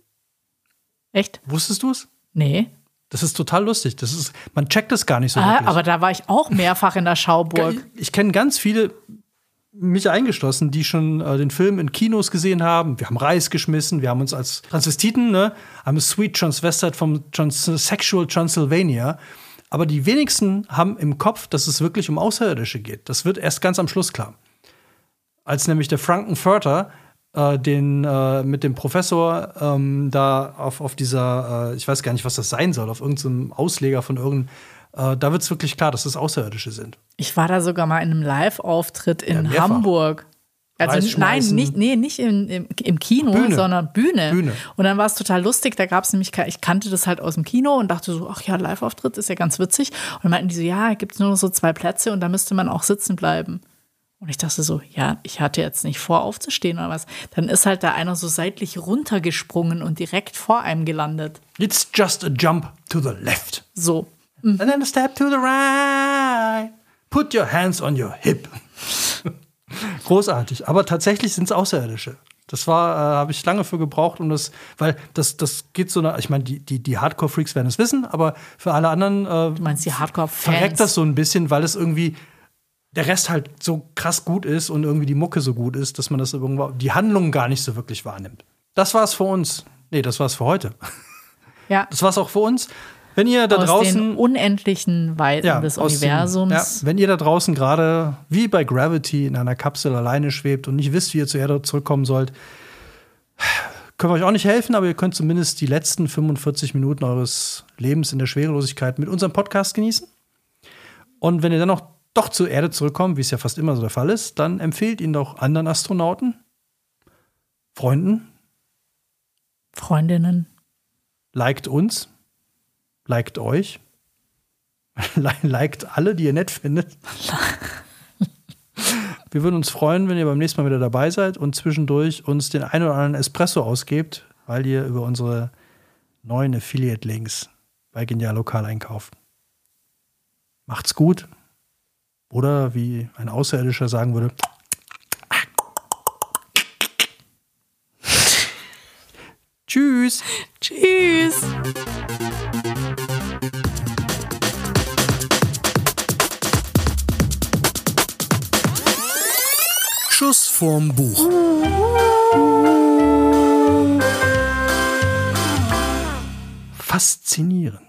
Echt? Wusstest du es? Nee. Das ist total lustig. Das ist, man checkt es gar nicht so ah, wirklich. Aber da war ich auch mehrfach in der Schauburg. Ich, ich kenne ganz viele, mich eingeschlossen, die schon äh, den Film in Kinos gesehen haben. Wir haben Reis geschmissen, wir haben uns als Transvestiten, ne, I'm a sweet transvestite from Trans Sexual Transylvania aber die wenigsten haben im Kopf, dass es wirklich um Außerirdische geht. Das wird erst ganz am Schluss klar. Als nämlich der Frankenfurter äh, den äh, mit dem Professor ähm, da auf, auf dieser, äh, ich weiß gar nicht, was das sein soll, auf irgendeinem Ausleger von irgendeinem äh, da wird es wirklich klar, dass es Außerirdische sind. Ich war da sogar mal in einem Live-Auftritt in ja, Hamburg. Also nein, nicht, nee, nicht im, im, im Kino, Bühne. sondern Bühne. Bühne. Und dann war es total lustig. Da gab es nämlich, ich kannte das halt aus dem Kino und dachte so, ach ja, Live-Auftritt ist ja ganz witzig. Und dann meinten die so, ja, gibt es nur noch so zwei Plätze und da müsste man auch sitzen bleiben. Und ich dachte so, ja, ich hatte jetzt nicht vor, aufzustehen oder was. Dann ist halt da einer so seitlich runtergesprungen und direkt vor einem gelandet. It's just a jump to the left. So. Mhm. And then a step to the right. Put your hands on your hip. Großartig. Aber tatsächlich sind es Außerirdische. Das war, äh, habe ich lange für gebraucht, um das, weil das, das geht so, ich meine, die, die, die Hardcore-Freaks werden es wissen, aber für alle anderen äh, du meinst die Hardcore verreckt das so ein bisschen, weil es irgendwie der Rest halt so krass gut ist und irgendwie die Mucke so gut ist, dass man das irgendwo, die Handlung gar nicht so wirklich wahrnimmt. Das war es für uns. Nee, das war es für heute. Ja. Das war es auch für uns. Wenn ihr da aus draußen den unendlichen Weiten ja, des Universums. Den, ja, wenn ihr da draußen gerade wie bei Gravity in einer Kapsel alleine schwebt und nicht wisst, wie ihr zur Erde zurückkommen sollt, können wir euch auch nicht helfen, aber ihr könnt zumindest die letzten 45 Minuten eures Lebens in der Schwerelosigkeit mit unserem Podcast genießen. Und wenn ihr dann noch doch zur Erde zurückkommt, wie es ja fast immer so der Fall ist, dann empfehlt ihn doch anderen Astronauten, Freunden, Freundinnen. liked uns, liked euch, liked alle, die ihr nett findet. Wir würden uns freuen, wenn ihr beim nächsten Mal wieder dabei seid und zwischendurch uns den einen oder anderen Espresso ausgebt, weil ihr über unsere neuen Affiliate-Links bei Genial Lokal einkauft. Macht's gut. Oder wie ein Außerirdischer sagen würde, Tschüss. Tschüss. Schuss vorm Buch. Faszinierend.